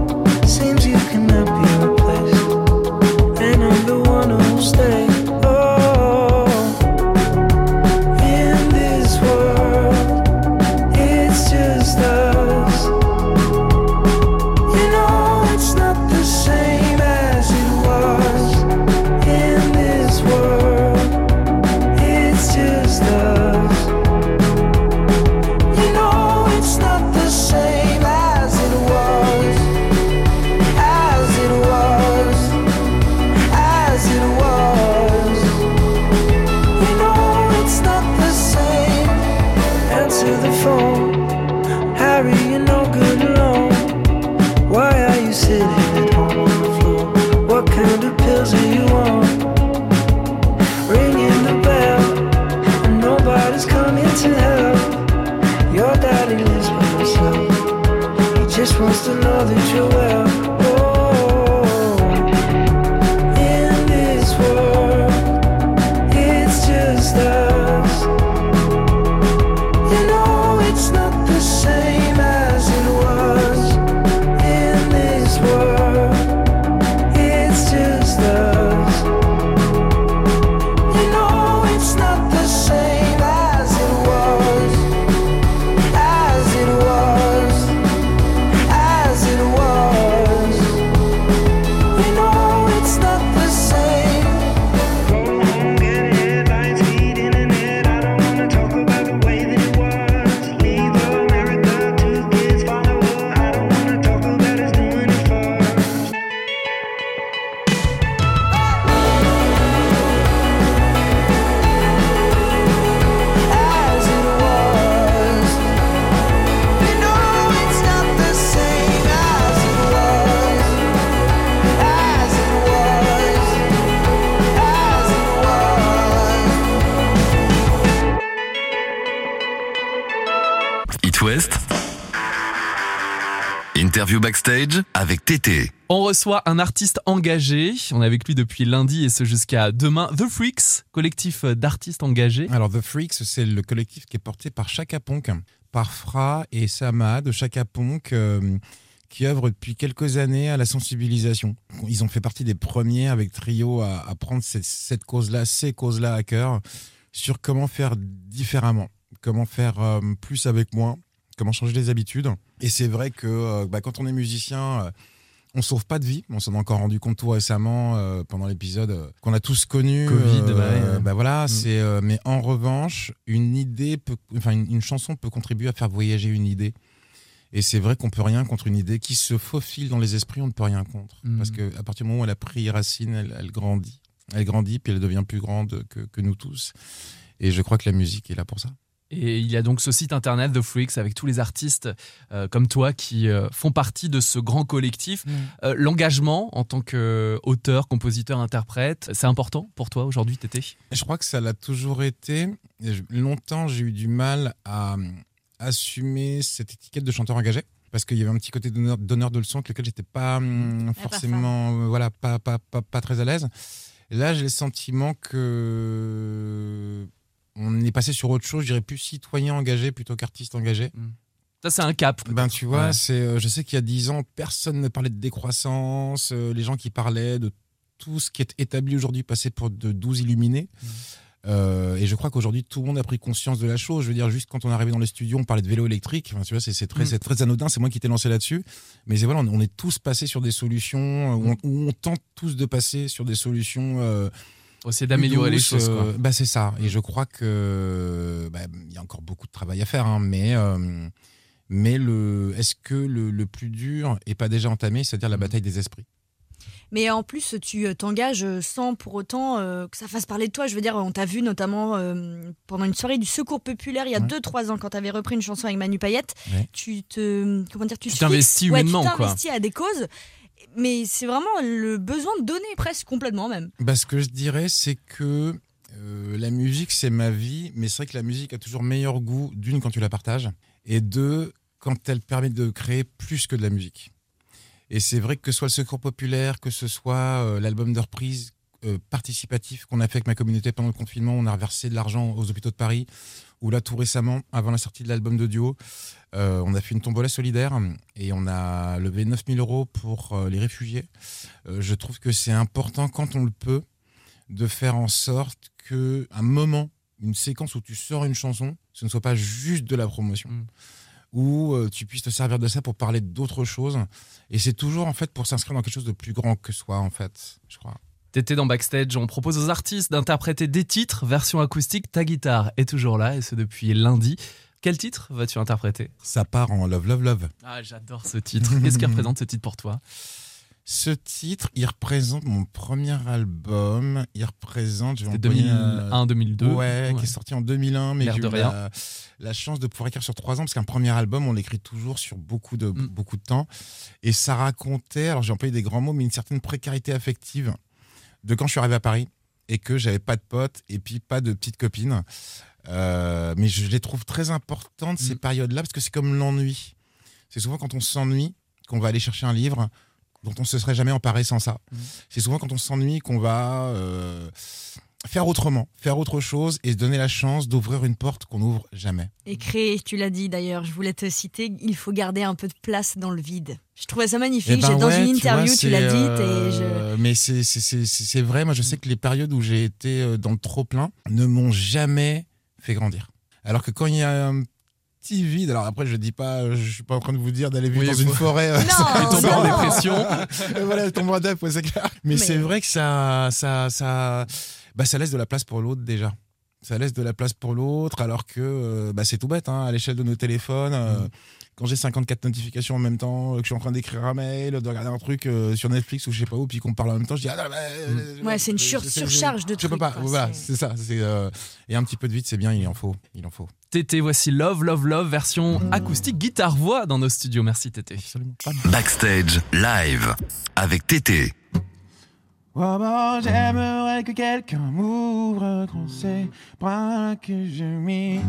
Interview backstage avec Tété. On reçoit un artiste engagé. On est avec lui depuis lundi et ce jusqu'à demain. The Freaks, collectif d'artistes engagés. Alors The Freaks, c'est le collectif qui est porté par Chaka Ponk, par Fra et Sama de Chaka Ponk, euh, qui œuvrent depuis quelques années à la sensibilisation. Ils ont fait partie des premiers avec Trio à, à prendre cette, cette cause-là, ces causes-là à cœur, sur comment faire différemment, comment faire euh, plus avec moins, comment changer les habitudes. Et c'est vrai que euh, bah, quand on est musicien, euh, on sauve pas de vie. On s'en est encore rendu compte tout récemment euh, pendant l'épisode qu'on a tous connu. Covid, euh, bah bah voilà, Mm. c'est. euh, mais en revanche, une idée, peut, enfin une, une chanson peut contribuer à faire voyager une idée. Et c'est vrai qu'on peut rien contre une idée qui se faufile dans les esprits. On ne peut rien contre Mm. parce que à partir du moment où elle a pris racine, elle, elle grandit. Elle grandit puis elle devient plus grande que, que nous tous. Et je crois que la musique est là pour ça. Et il y a donc ce site internet The Freaks avec tous les artistes euh, comme toi qui euh, font partie de ce grand collectif. Euh, L'engagement en tant qu'auteur, compositeur, interprète, c'est important pour toi aujourd'hui, Tété? Je crois que ça l'a toujours été. Longtemps, j'ai eu du mal à assumer cette étiquette de chanteur engagé. Parce qu'il y avait un petit côté donneur, donneur de leçons avec lequel j'étais pas hum, forcément, euh, voilà, pas, pas, pas, pas très à l'aise. Là, j'ai le sentiment que on est passé sur autre chose. Je dirais plus citoyen engagé plutôt qu'artiste engagé. Ça, c'est un cap. Ben, tu vois, Ouais. c'est, euh, je sais qu'il y a dix ans, personne ne parlait de décroissance. euh, les gens qui parlaient de tout ce qui est établi aujourd'hui passaient pour de doux illuminés. Euh, et je crois qu'aujourd'hui, tout le monde a pris conscience de la chose. Je veux dire, juste quand on est arrivé dans les studios, on parlait de vélo électrique. Enfin, tu vois, c'est, très, Mm. très anodin. C'est moi qui t'ai lancé là-dessus. Mais voilà, on, on est tous passés sur des solutions, où on, où on tente tous de passer sur des solutions. euh, Essayer d'améliorer les choses. quoi. euh, bah, c'est ça. Et je crois que bah, il y a encore beaucoup de travail à faire. hein, mais euh, mais le, est-ce que le, le plus dur est pas déjà entamé, c'est-à-dire la bataille des esprits? Mais en plus, tu euh, t'engages sans pour autant euh, que ça fasse parler de toi. Je veux dire, on t'a vu notamment euh, pendant une soirée du Secours Populaire il y a Ouais. 2-3 ans quand tu avais repris une chanson avec Manu Payette. Ouais. Tu te. Comment dire Tu, t'investis fixes- ouais, humainement, Tu quoi. t'investis à des causes. Mais c'est vraiment le besoin de donner presque complètement même. bah, Ce que je dirais, c'est que euh, la musique, c'est ma vie, mais c'est vrai que la musique a toujours meilleur goût, d'une, quand tu la partages, et deux, quand elle permet de créer plus que de la musique. Et c'est vrai que ce soit le Secours Populaire, que ce soit euh, l'album de reprise euh, participatif qu'on a fait avec ma communauté pendant le confinement, on a reversé de l'argent aux hôpitaux de Paris, ou là tout récemment, avant la sortie de l'album de duo, euh, on a fait une tombola solidaire et on a levé 9000 euros pour euh, les réfugiés. Euh, je trouve que c'est important quand on le peut de faire en sorte que un moment, une séquence où tu sors une chanson, ce ne soit pas juste de la promotion. Mm. Où tu puisses te servir de ça pour parler d'autres choses. Et c'est toujours en fait pour s'inscrire dans quelque chose de plus grand que soi, en fait, je crois. Tété dans Backstage, on propose aux artistes d'interpréter des titres, version acoustique. Ta guitare est toujours là et ce depuis lundi. Quel titre vas-tu interpréter? Ça part en love, love, love. Ah, j'adore ce titre. Qu'est-ce qui représente ce titre pour toi? Ce titre, il représente mon premier album. Il représente. C'était employer, euh, 2001, 2002. Ouais, qui est sorti en 2001, mais j'ai eu la chance de pouvoir écrire sur trois ans, parce qu'un premier album, on l'écrit toujours sur beaucoup de, Mm. beaucoup de temps. Et ça racontait, alors j'ai employé des grands mots, mais une certaine précarité affective de quand je suis arrivé à Paris et que j'avais pas de potes et puis pas de petites copines. Euh, mais je les trouve très importantes, ces Mm. périodes-là, parce que c'est comme l'ennui. C'est souvent quand on s'ennuie qu'on va aller chercher un livre dont on se serait jamais emparé sans ça. Mm. C'est souvent quand on s'ennuie qu'on va euh, faire autrement, faire autre chose et se donner la chance d'ouvrir une porte qu'on n'ouvre jamais. Et créer, tu l'as dit d'ailleurs, je voulais te citer, il faut garder un peu de place dans le vide. Je trouvais ça magnifique. Eh ben J'ai- dans ouais, une tu vois, interview, tu, l'as dit. euh, Et je... Mais c'est- c'est- c'est c'est- c'est vrai, moi je sais que les périodes où j'ai été euh, dans le trop-plein ne m'ont jamais fait grandir. Alors que quand il y a un petit vide, alors après je dis pas, je suis pas en train de vous dire d'aller vivre Oui, dans faut- une forêt. euh, Non, ça- Tu tombes en dépression. Voilà, tombe en dep, ouais, c'est clair. Mais, Mais- c'est vrai que ça, ça, ça, bah, ça laisse de la place pour l'autre déjà. Ça laisse de la place pour l'autre, alors que euh, bah, c'est tout bête, hein, à l'échelle de nos téléphones. euh, Quand j'ai 54 notifications en même temps, euh, que je suis en train d'écrire un mail, de regarder un truc euh, sur Netflix ou je sais pas où, puis qu'on parle en même temps, je dis ah, non, bah, Ouais, c'est une sur- surcharge de Je peux trucs, pas. quoi, Voilà, c'est- ça. c'est, euh, et un petit peu de vide, c'est bien. Il en faut. Il en faut. Tété, voici Love, Love, Love, version acoustique, guitare-voix dans nos studios. Merci Tété. Absolument. Backstage live avec Tété. Oh bon, j'aimerais que quelqu'un m'ouvre ses bras, que je m'y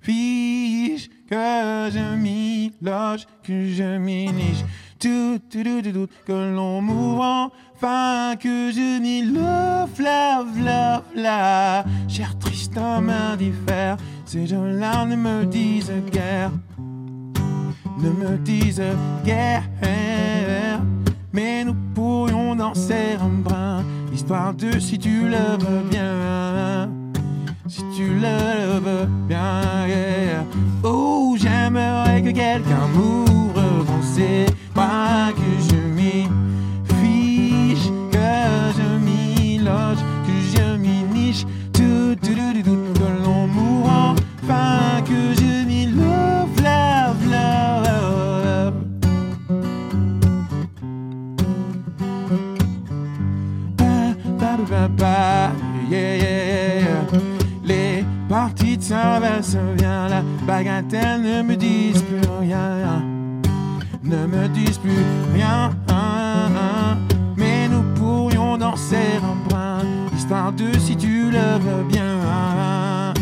fiche, que je m'y loge, que je m'y niche. Tout, tout, tout, tout, tout, que l'on mourra, enfin que je m'y love, love, love, la. Cher triste homme indiffère, ces gens-là ne me disent guère, ne me disent guère. Mais nous pourrions un brin, histoire de si tu le veux bien. Si tu le veux bien, yeah. Oh, j'aimerais que quelqu'un m'ouvre français, pas Les parties de Saint-Vincent viens la bagatelle ne me disent plus rien, ne me disent plus rien. Mais nous pourrions danser un brin, histoire de si tu le veux bien,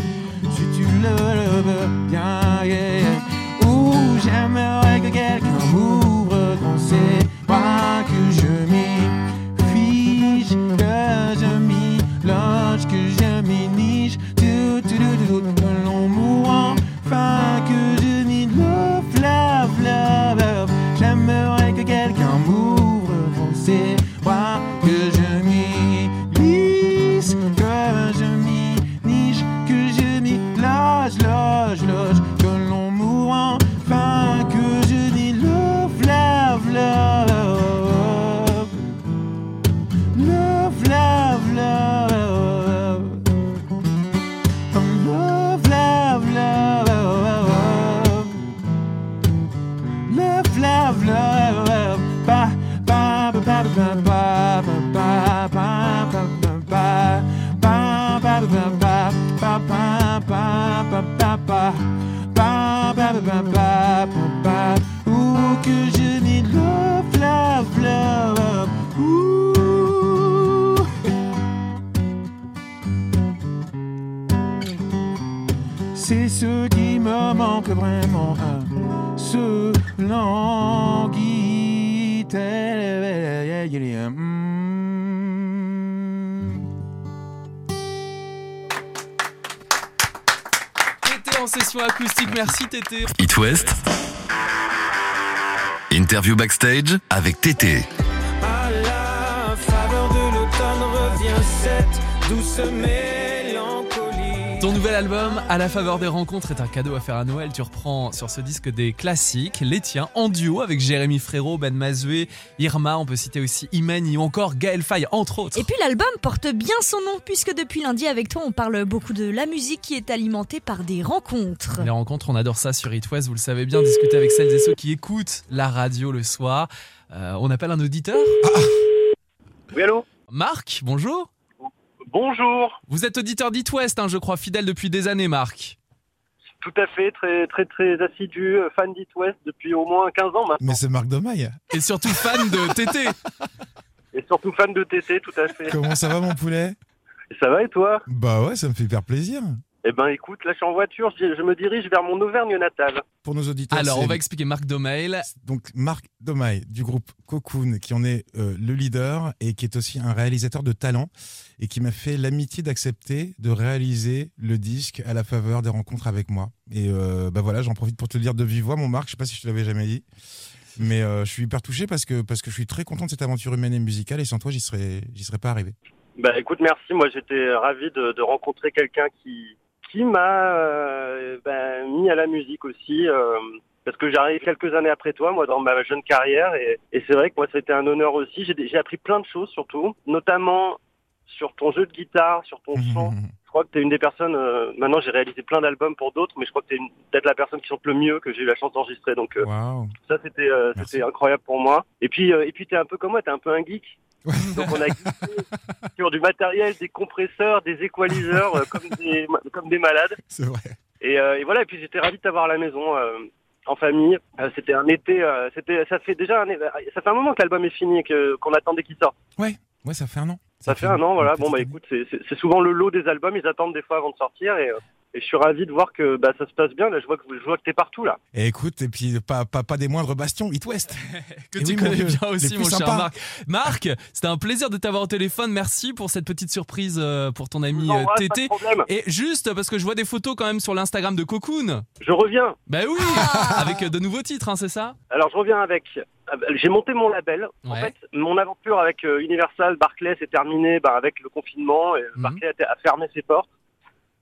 si tu le veux bien, yeah. Ou j'aimerais que quelqu'un m'ouvre danser, Tété. It West. Interview backstage avec Tété. À la faveur de l'automne revient cette douce mélancolie. Ton nouvel album, À la faveur des rencontres, est un cadeau à faire à Noël. Tu reprends sur ce disque des classiques, les tiens, en duo avec Jérémy Frérot, Ben Mazoué, Irma, on peut citer aussi Imani ou encore Gaël Faye, entre autres. Et puis l'album porte bien son nom puisque depuis lundi avec toi on parle beaucoup de la musique qui est alimentée par des rencontres. Les rencontres, on adore ça sur It West, vous le savez bien, discuter avec celles et ceux qui écoutent la radio le soir. Euh, on appelle un auditeur Oui, allô? Marc, bonjour Bonjour. Vous êtes auditeur d'It West, hein, je crois, fidèle depuis des années, Marc. Tout à fait, très très très assidu, euh, fan d'It West depuis au moins 15 ans maintenant. Mais c'est Marc Domaille. Et surtout fan de TT. Et surtout fan de TT, tout à fait. Comment ça va, mon poulet? Et ça va et toi? Bah ouais, ça me fait hyper plaisir. Eh ben écoute, là je suis en voiture, je, je me dirige vers mon Auvergne natale. Pour nos auditeurs, Alors, on va expliquer Marc Domail. donc Marc Domaille du groupe Cocoon, qui en est euh, le leader et qui est aussi un réalisateur de talent et qui m'a fait l'amitié d'accepter de réaliser le disque à la faveur des rencontres avec moi. Et euh, bah voilà, j'en profite pour te le dire de vive voix, mon Marc. Je sais pas si je te l'avais jamais dit, mais euh, je suis hyper touché parce que parce que je suis très content de cette aventure humaine et musicale et sans toi, j'y serais j'y serais pas arrivé. Bah écoute, merci, moi j'étais ravi de, de rencontrer quelqu'un qui, qui m'a euh, ben, mis à la musique aussi. euh, parce que j'arrive quelques années après toi, moi, dans ma jeune carrière, et, et c'est vrai que moi, c'était un honneur aussi. J'ai appris plein de choses, surtout, notamment sur ton jeu de guitare, sur ton chant. Je crois que tu es une des personnes. euh, maintenant, j'ai réalisé plein d'albums pour d'autres, mais je crois que tu es peut-être la personne qui chante le mieux que j'ai eu la chance d'enregistrer. Donc, euh, ça, c'était euh, incroyable pour moi. Et puis, et puis, t'es un peu comme moi, t'es un peu un geek. Donc, on a sur du matériel, des compresseurs, des équaliseurs, euh, comme des comme des malades. C'est vrai. Et, euh, et voilà. Et puis, j'étais ravi de t'avoir à la maison. euh, en famille, c'était un été. c'était, ça fait déjà un, ça fait un moment que l'album est fini et que qu'on attendait qu'il sorte. Ouais, ouais, ça fait un an. Ça, fait un an, voilà. Bon bah année. écoute, c'est- souvent le lot des albums. Ils attendent des fois avant de sortir et, Et je suis ravi de voir que bah, ça se passe bien. Là, je vois que, je vois que t'es partout, là. Et écoute, et puis pas, pas, pas des moindres bastions, It West. que Eh tu oui, connais bien aussi, plus mon cher. Marc. Marc, c'était un plaisir de t'avoir au téléphone. Merci pour cette petite surprise euh, pour ton ami euh, Tété. Et juste parce que je vois des photos quand même sur l'Instagram de Cocoon. Je reviens. Bah oui, Ah. avec euh, de nouveaux titres, hein, c'est ça? Alors, je reviens avec. J'ai monté mon label. En fait, mon aventure avec Universal, Barclay s'est terminée bah, avec le confinement. Et Mhm. Barclay a, a fermé ses portes.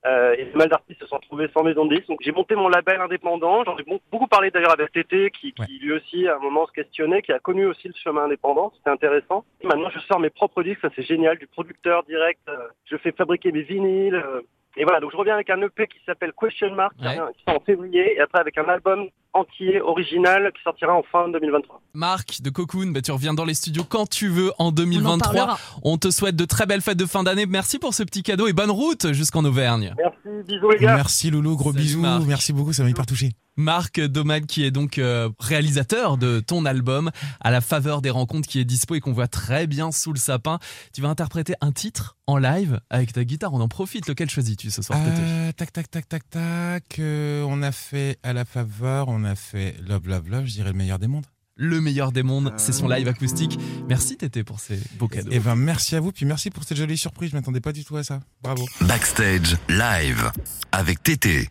Euh, et pas mal d'artistes se sont retrouvés sans maison de disque. Donc, j'ai monté mon label indépendant. J'en ai beaucoup parlé d'ailleurs avec Tété, qui, lui aussi, à un moment, se questionnait, qui a connu aussi le chemin indépendant. C'était intéressant. Et maintenant, je sors mes propres disques. Ça, c'est génial. Du producteur direct. Euh, je fais fabriquer mes vinyles. euh, et voilà, donc je reviens avec un EP qui s'appelle Question Mark, Ouais. qui sort en février, et après avec un album entier, original, qui sortira en fin 2023. Marc de Cocoon, bah, tu reviens dans les studios quand tu veux en On en 2023. parlera. On te souhaite de très belles fêtes de fin d'année. Merci pour ce petit cadeau et bonne route jusqu'en Auvergne. Merci, bisous les gars. Merci Loulou, gros Salut, bisous. Marc. Merci beaucoup, ça m'a hyper touché. Marc Domad qui est donc euh, réalisateur de ton album à la faveur des rencontres qui est dispo et qu'on voit très bien sous le sapin. Tu vas interpréter un titre en live avec ta guitare. On en profite. Lequel choisis-tu ce soir Euh, tac, tac, tac, tac, tac. euh, on a fait à la faveur, on a fait Love, Love, Love, je dirais le meilleur des mondes. Le meilleur des mondes, c'est son live acoustique. Merci Tété pour ces beaux cadeaux. Et ben merci à vous, puis merci pour cette jolie surprise. Je m'attendais pas du tout à ça. Bravo. Backstage live avec Tété.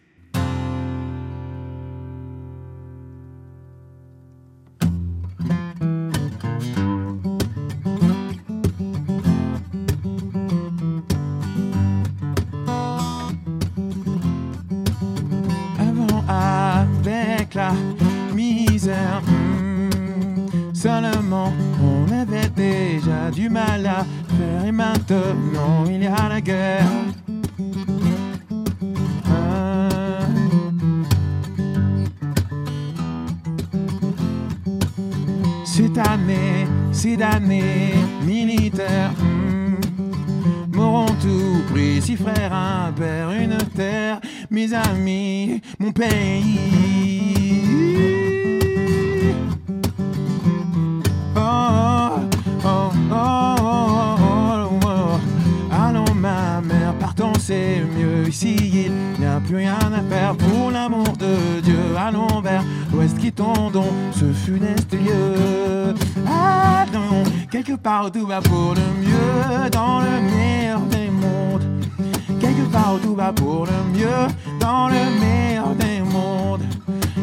Du mal à faire Et maintenant il y a la guerre Ah. Cette année, ces années militaires hmm, m'auront tout pris. Si frère, un père, une terre, mes amis, mon pays. Oh, oh, oh, oh, oh. Allons, ma mère, partons, c'est mieux. Ici, il n'y a plus rien à faire pour l'amour de Dieu. Allons vers l'ouest, quittons donc ce funeste lieu. Allons, quelque part où tout va pour le mieux, dans le meilleur des mondes. Quelque part où tout va pour le mieux, dans le meilleur des mondes.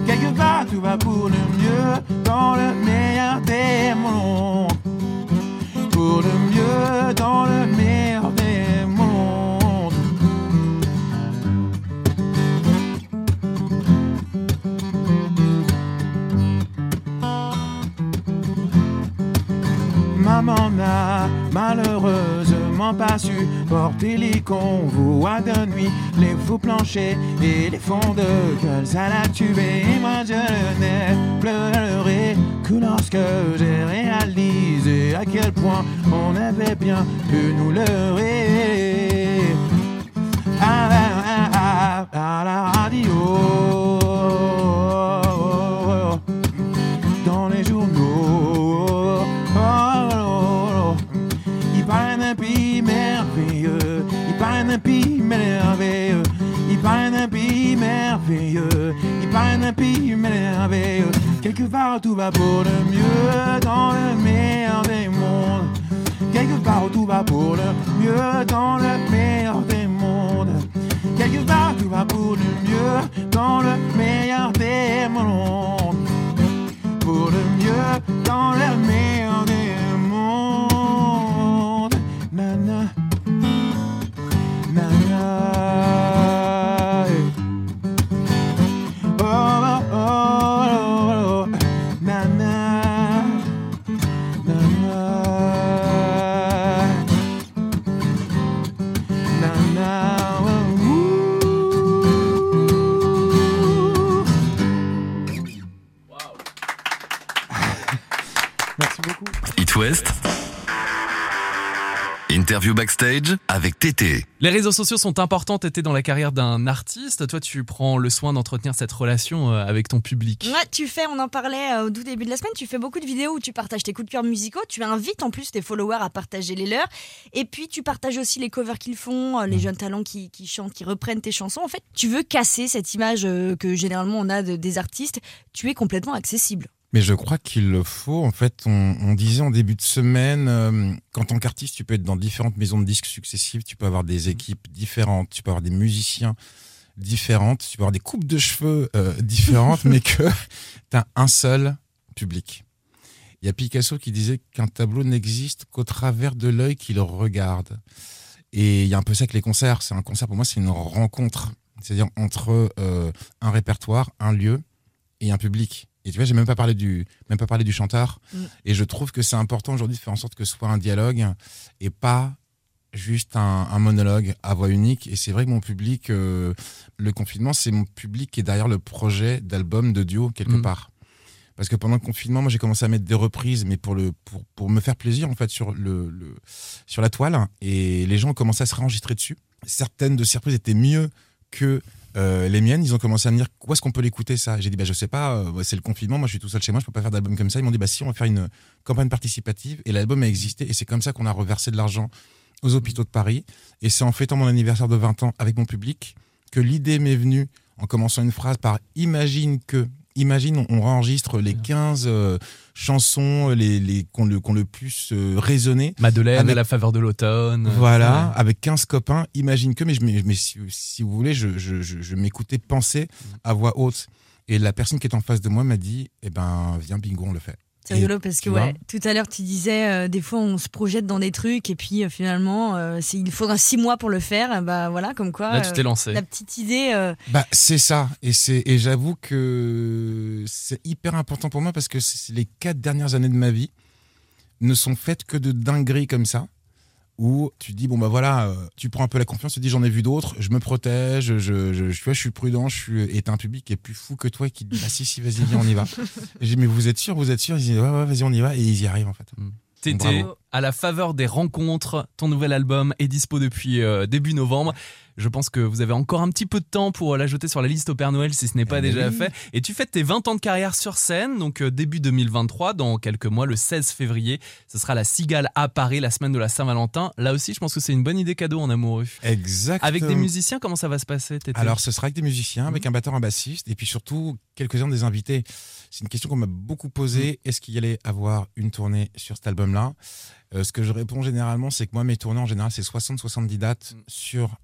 Quelque part tout va pour le mieux, dans le meilleur des mondes. Pour le mieux, dans le meilleur des mondes. Maman n'a malheureusement pas su porter les convois de les faux planchers et les fonds de gueule, ça l'a tué. Et moi je n'ai pleuré que lorsque j'ai réalisé à quel point on avait bien pu nous leurrer. À- à la radio d'un pays merveilleux, il parle d'un pays merveilleux, il parle d'un pays merveilleux. Quelque part tout va pour le mieux dans le meilleur des mondes. Quelque part tout va pour le mieux dans le meilleur des mondes. Quelque part tout va pour le mieux dans le meilleur des mondes pour le mieux dans le meilleur des mondes. Backstage avec Tété. Les réseaux sociaux sont importants, Tété, dans la carrière d'un artiste. Toi, tu prends le soin d'entretenir cette relation euh, avec ton public. Ouais, tu fais, on en parlait euh, au tout début de la semaine, tu fais beaucoup de vidéos où tu partages tes coups de cœur musicaux, tu invites en plus tes followers à partager les leurs, et puis tu partages aussi les covers qu'ils font, euh, les jeunes talents qui, qui chantent, qui reprennent tes chansons. En fait, tu veux casser cette image que généralement on a de- des artistes, tu es complètement accessible. Mais je crois qu'il le faut. En fait, on, on disait en début de semaine, euh, qu'en tant qu'artiste, tu peux être dans différentes maisons de disques successives, tu peux avoir des équipes différentes, tu peux avoir des musiciens différentes, tu peux avoir des coupes de cheveux euh, différentes, mais que tu as un seul public. Il y a Picasso qui disait qu'un tableau n'existe qu'au travers de l'œil qui le regarde. Et il y a un peu ça avec les concerts. C'est un concert, pour moi, c'est une rencontre. C'est-à-dire entre euh, un répertoire, un lieu et un public. Et tu vois, j'ai même pas parlé du, même pas parlé du chanteur. Mm. Et je trouve que c'est important aujourd'hui de faire en sorte que ce soit un dialogue et pas juste un, un monologue à voix unique. Et c'est vrai que mon public, euh, le confinement, c'est mon public qui est derrière le projet d'album de duo quelque Mm. part. Parce que pendant le confinement, moi j'ai commencé à mettre des reprises, mais pour, le, pour, pour me faire plaisir en fait sur, le, le- sur la toile. Et les gens ont commencé à se réenregistrer dessus. Certaines de ces reprises étaient mieux que euh, les miennes. Ils ont commencé à me dire où est-ce qu'on peut l'écouter ça? J'ai dit bah je sais pas, euh, c'est le confinement, moi je suis tout seul chez moi, je peux pas faire d'album comme ça. Ils m'ont dit bah si on va faire une campagne participative et l'album a existé et c'est comme ça qu'on a reversé de l'argent aux hôpitaux de Paris. Et c'est en fêtant mon anniversaire de 20 ans avec mon public que l'idée m'est venue en commençant une phrase par imagine que. Imagine, on, enregistre les 15 euh, chansons les, les, qu'on le, qu'on le plus euh. Madeleine, Avec- à la faveur de l'automne. Voilà, Ouais. avec 15 copains. Imagine que, mais, je, mais, mais si, si vous voulez, je, je, je, je m'écoutais penser à voix haute. Et la personne qui est en face de moi m'a dit Eh ben, viens, bingo, on le fait. Rigolo parce que ouais, tout à l'heure tu disais euh, des fois on se projette dans des trucs et puis euh, finalement euh, il faudra six mois pour le faire. Bah voilà comme quoi. Là, tu t'es euh, lancé. La petite idée. Bah, c'est ça. Et, c'est, et j'avoue que c'est hyper important pour moi parce que les quatre dernières années de ma vie ne sont faites que de dingueries comme ça. Où tu dis, bon, bah voilà, euh, tu prends un peu la confiance, tu dis, j'en ai vu d'autres, je me protège, je, je, je, suis prudent, je suis, et t'as un public qui est plus fou que toi et qui te dit, bah si, si, vas-y, viens, on y va. J'ai dit, mais vous êtes sûr, vous êtes sûr? Ils disent, ouais, ouais, vas-y, on y va. Et ils y arrivent, en fait. Tété, à la faveur des rencontres, ton nouvel album est dispo depuis euh, début novembre. Je pense que vous avez encore un petit peu de temps pour euh, l'ajouter sur la liste au Père Noël si ce n'est pas Eh déjà oui. fait. Et tu fêtes tes 20 ans de carrière sur scène, donc euh, début 2023, dans quelques mois, le 16 février. Ce sera la Cigale à Paris, la semaine de la Saint-Valentin. Là aussi, je pense que c'est une bonne idée cadeau en amoureux. Exactement. Avec des musiciens, comment ça va se passer, Tété? Alors, ce sera avec des musiciens, avec un batteur, un bassiste, et puis surtout quelques-uns des invités. C'est une question qu'on m'a beaucoup posée. Est-ce qu'il y allait avoir une tournée sur cet album-là? Euh, Ce que je réponds généralement, c'est que moi, mes tournées, en général, c'est 60-70 dates sur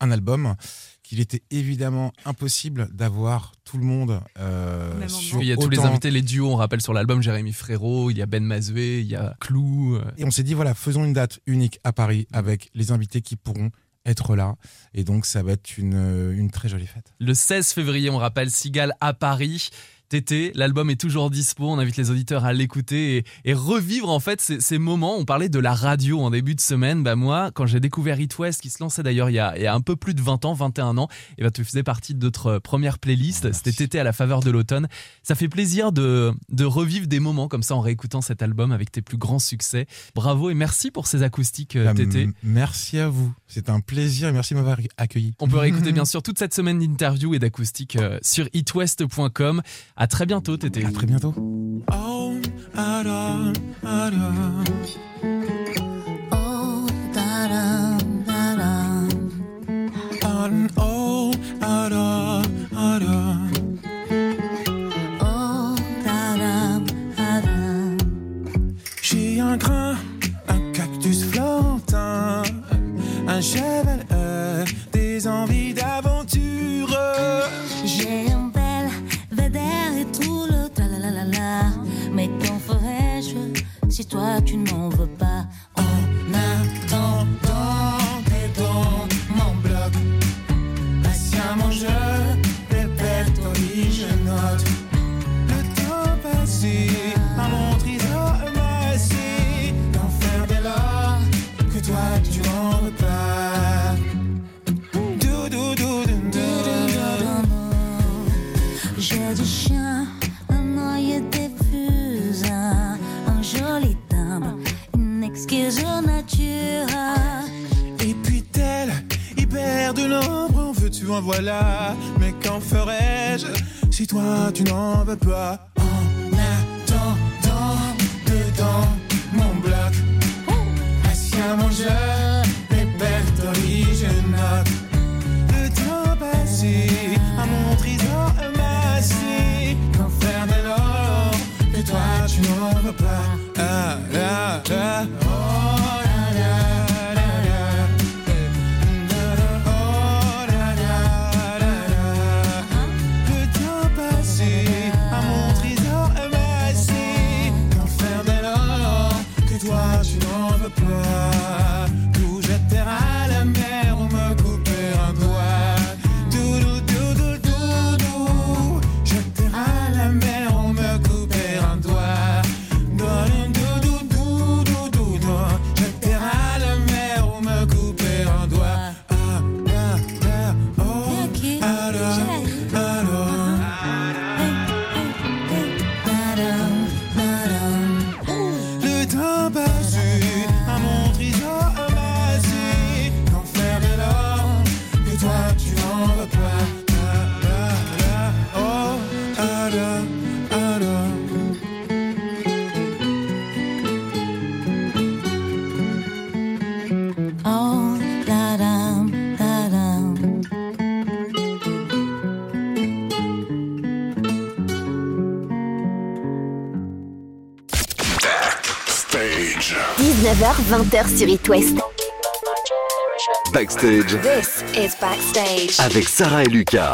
un album, qu'il était évidemment impossible d'avoir tout le monde euh, sur Il y a tous les invités, les duos, on rappelle sur l'album Jérémy Frérot, il y a Ben Mazoué, il y a Clou. euh, Et on s'est dit, voilà, faisons une date unique à Paris avec les invités qui pourront être là. Et donc, ça va être une, une très jolie fête. Le 16 février, on rappelle Cigale à Paris. Tété, l'album est toujours dispo, on invite les auditeurs à l'écouter et, et revivre en fait ces, ces moments. On parlait de la radio en début de semaine. Bah moi, quand j'ai découvert It West, qui se lançait d'ailleurs il, y a- il y a un peu plus de 20 ans, 21 ans, et bah tu faisais partie de notre première playlist. C'était Tété à la faveur de l'automne. Ça fait plaisir de, de revivre des moments comme ça en réécoutant cet album avec tes plus grands succès. Bravo et merci pour ces acoustiques, euh, Bah, Tété. Merci à vous. C'est un plaisir et merci de m'avoir accueilli. On peut réécouter bien sûr toute cette semaine d'interviews et d'acoustiques euh, sur itwest.com. À très bientôt, Tété. À très bientôt. Oh, Adam, Adam. Oh, da-dum, da-dum. Adam, oh, Adam, Adam. Oh, da-dum, da-dum. J'ai un grain, un cactus flottant, un cheval, euh, des envies d'aventure. J'ai si toi tu n'en veux pas? Et puis tel hyper de l'ombre, en veux-tu, en voilà. Mais qu'en ferais-je si toi tu n'en veux pas? En attendant, dedans mon bloc, oh. Asciemment je répertorie, je note le temps passé à mon trésor amassé. Qu'en faire de l'or? Que toi tu n'en veux pas? Ah, là. 19h, 20h sur It West. Backstage This is Backstage. avec Sarah et Lucas.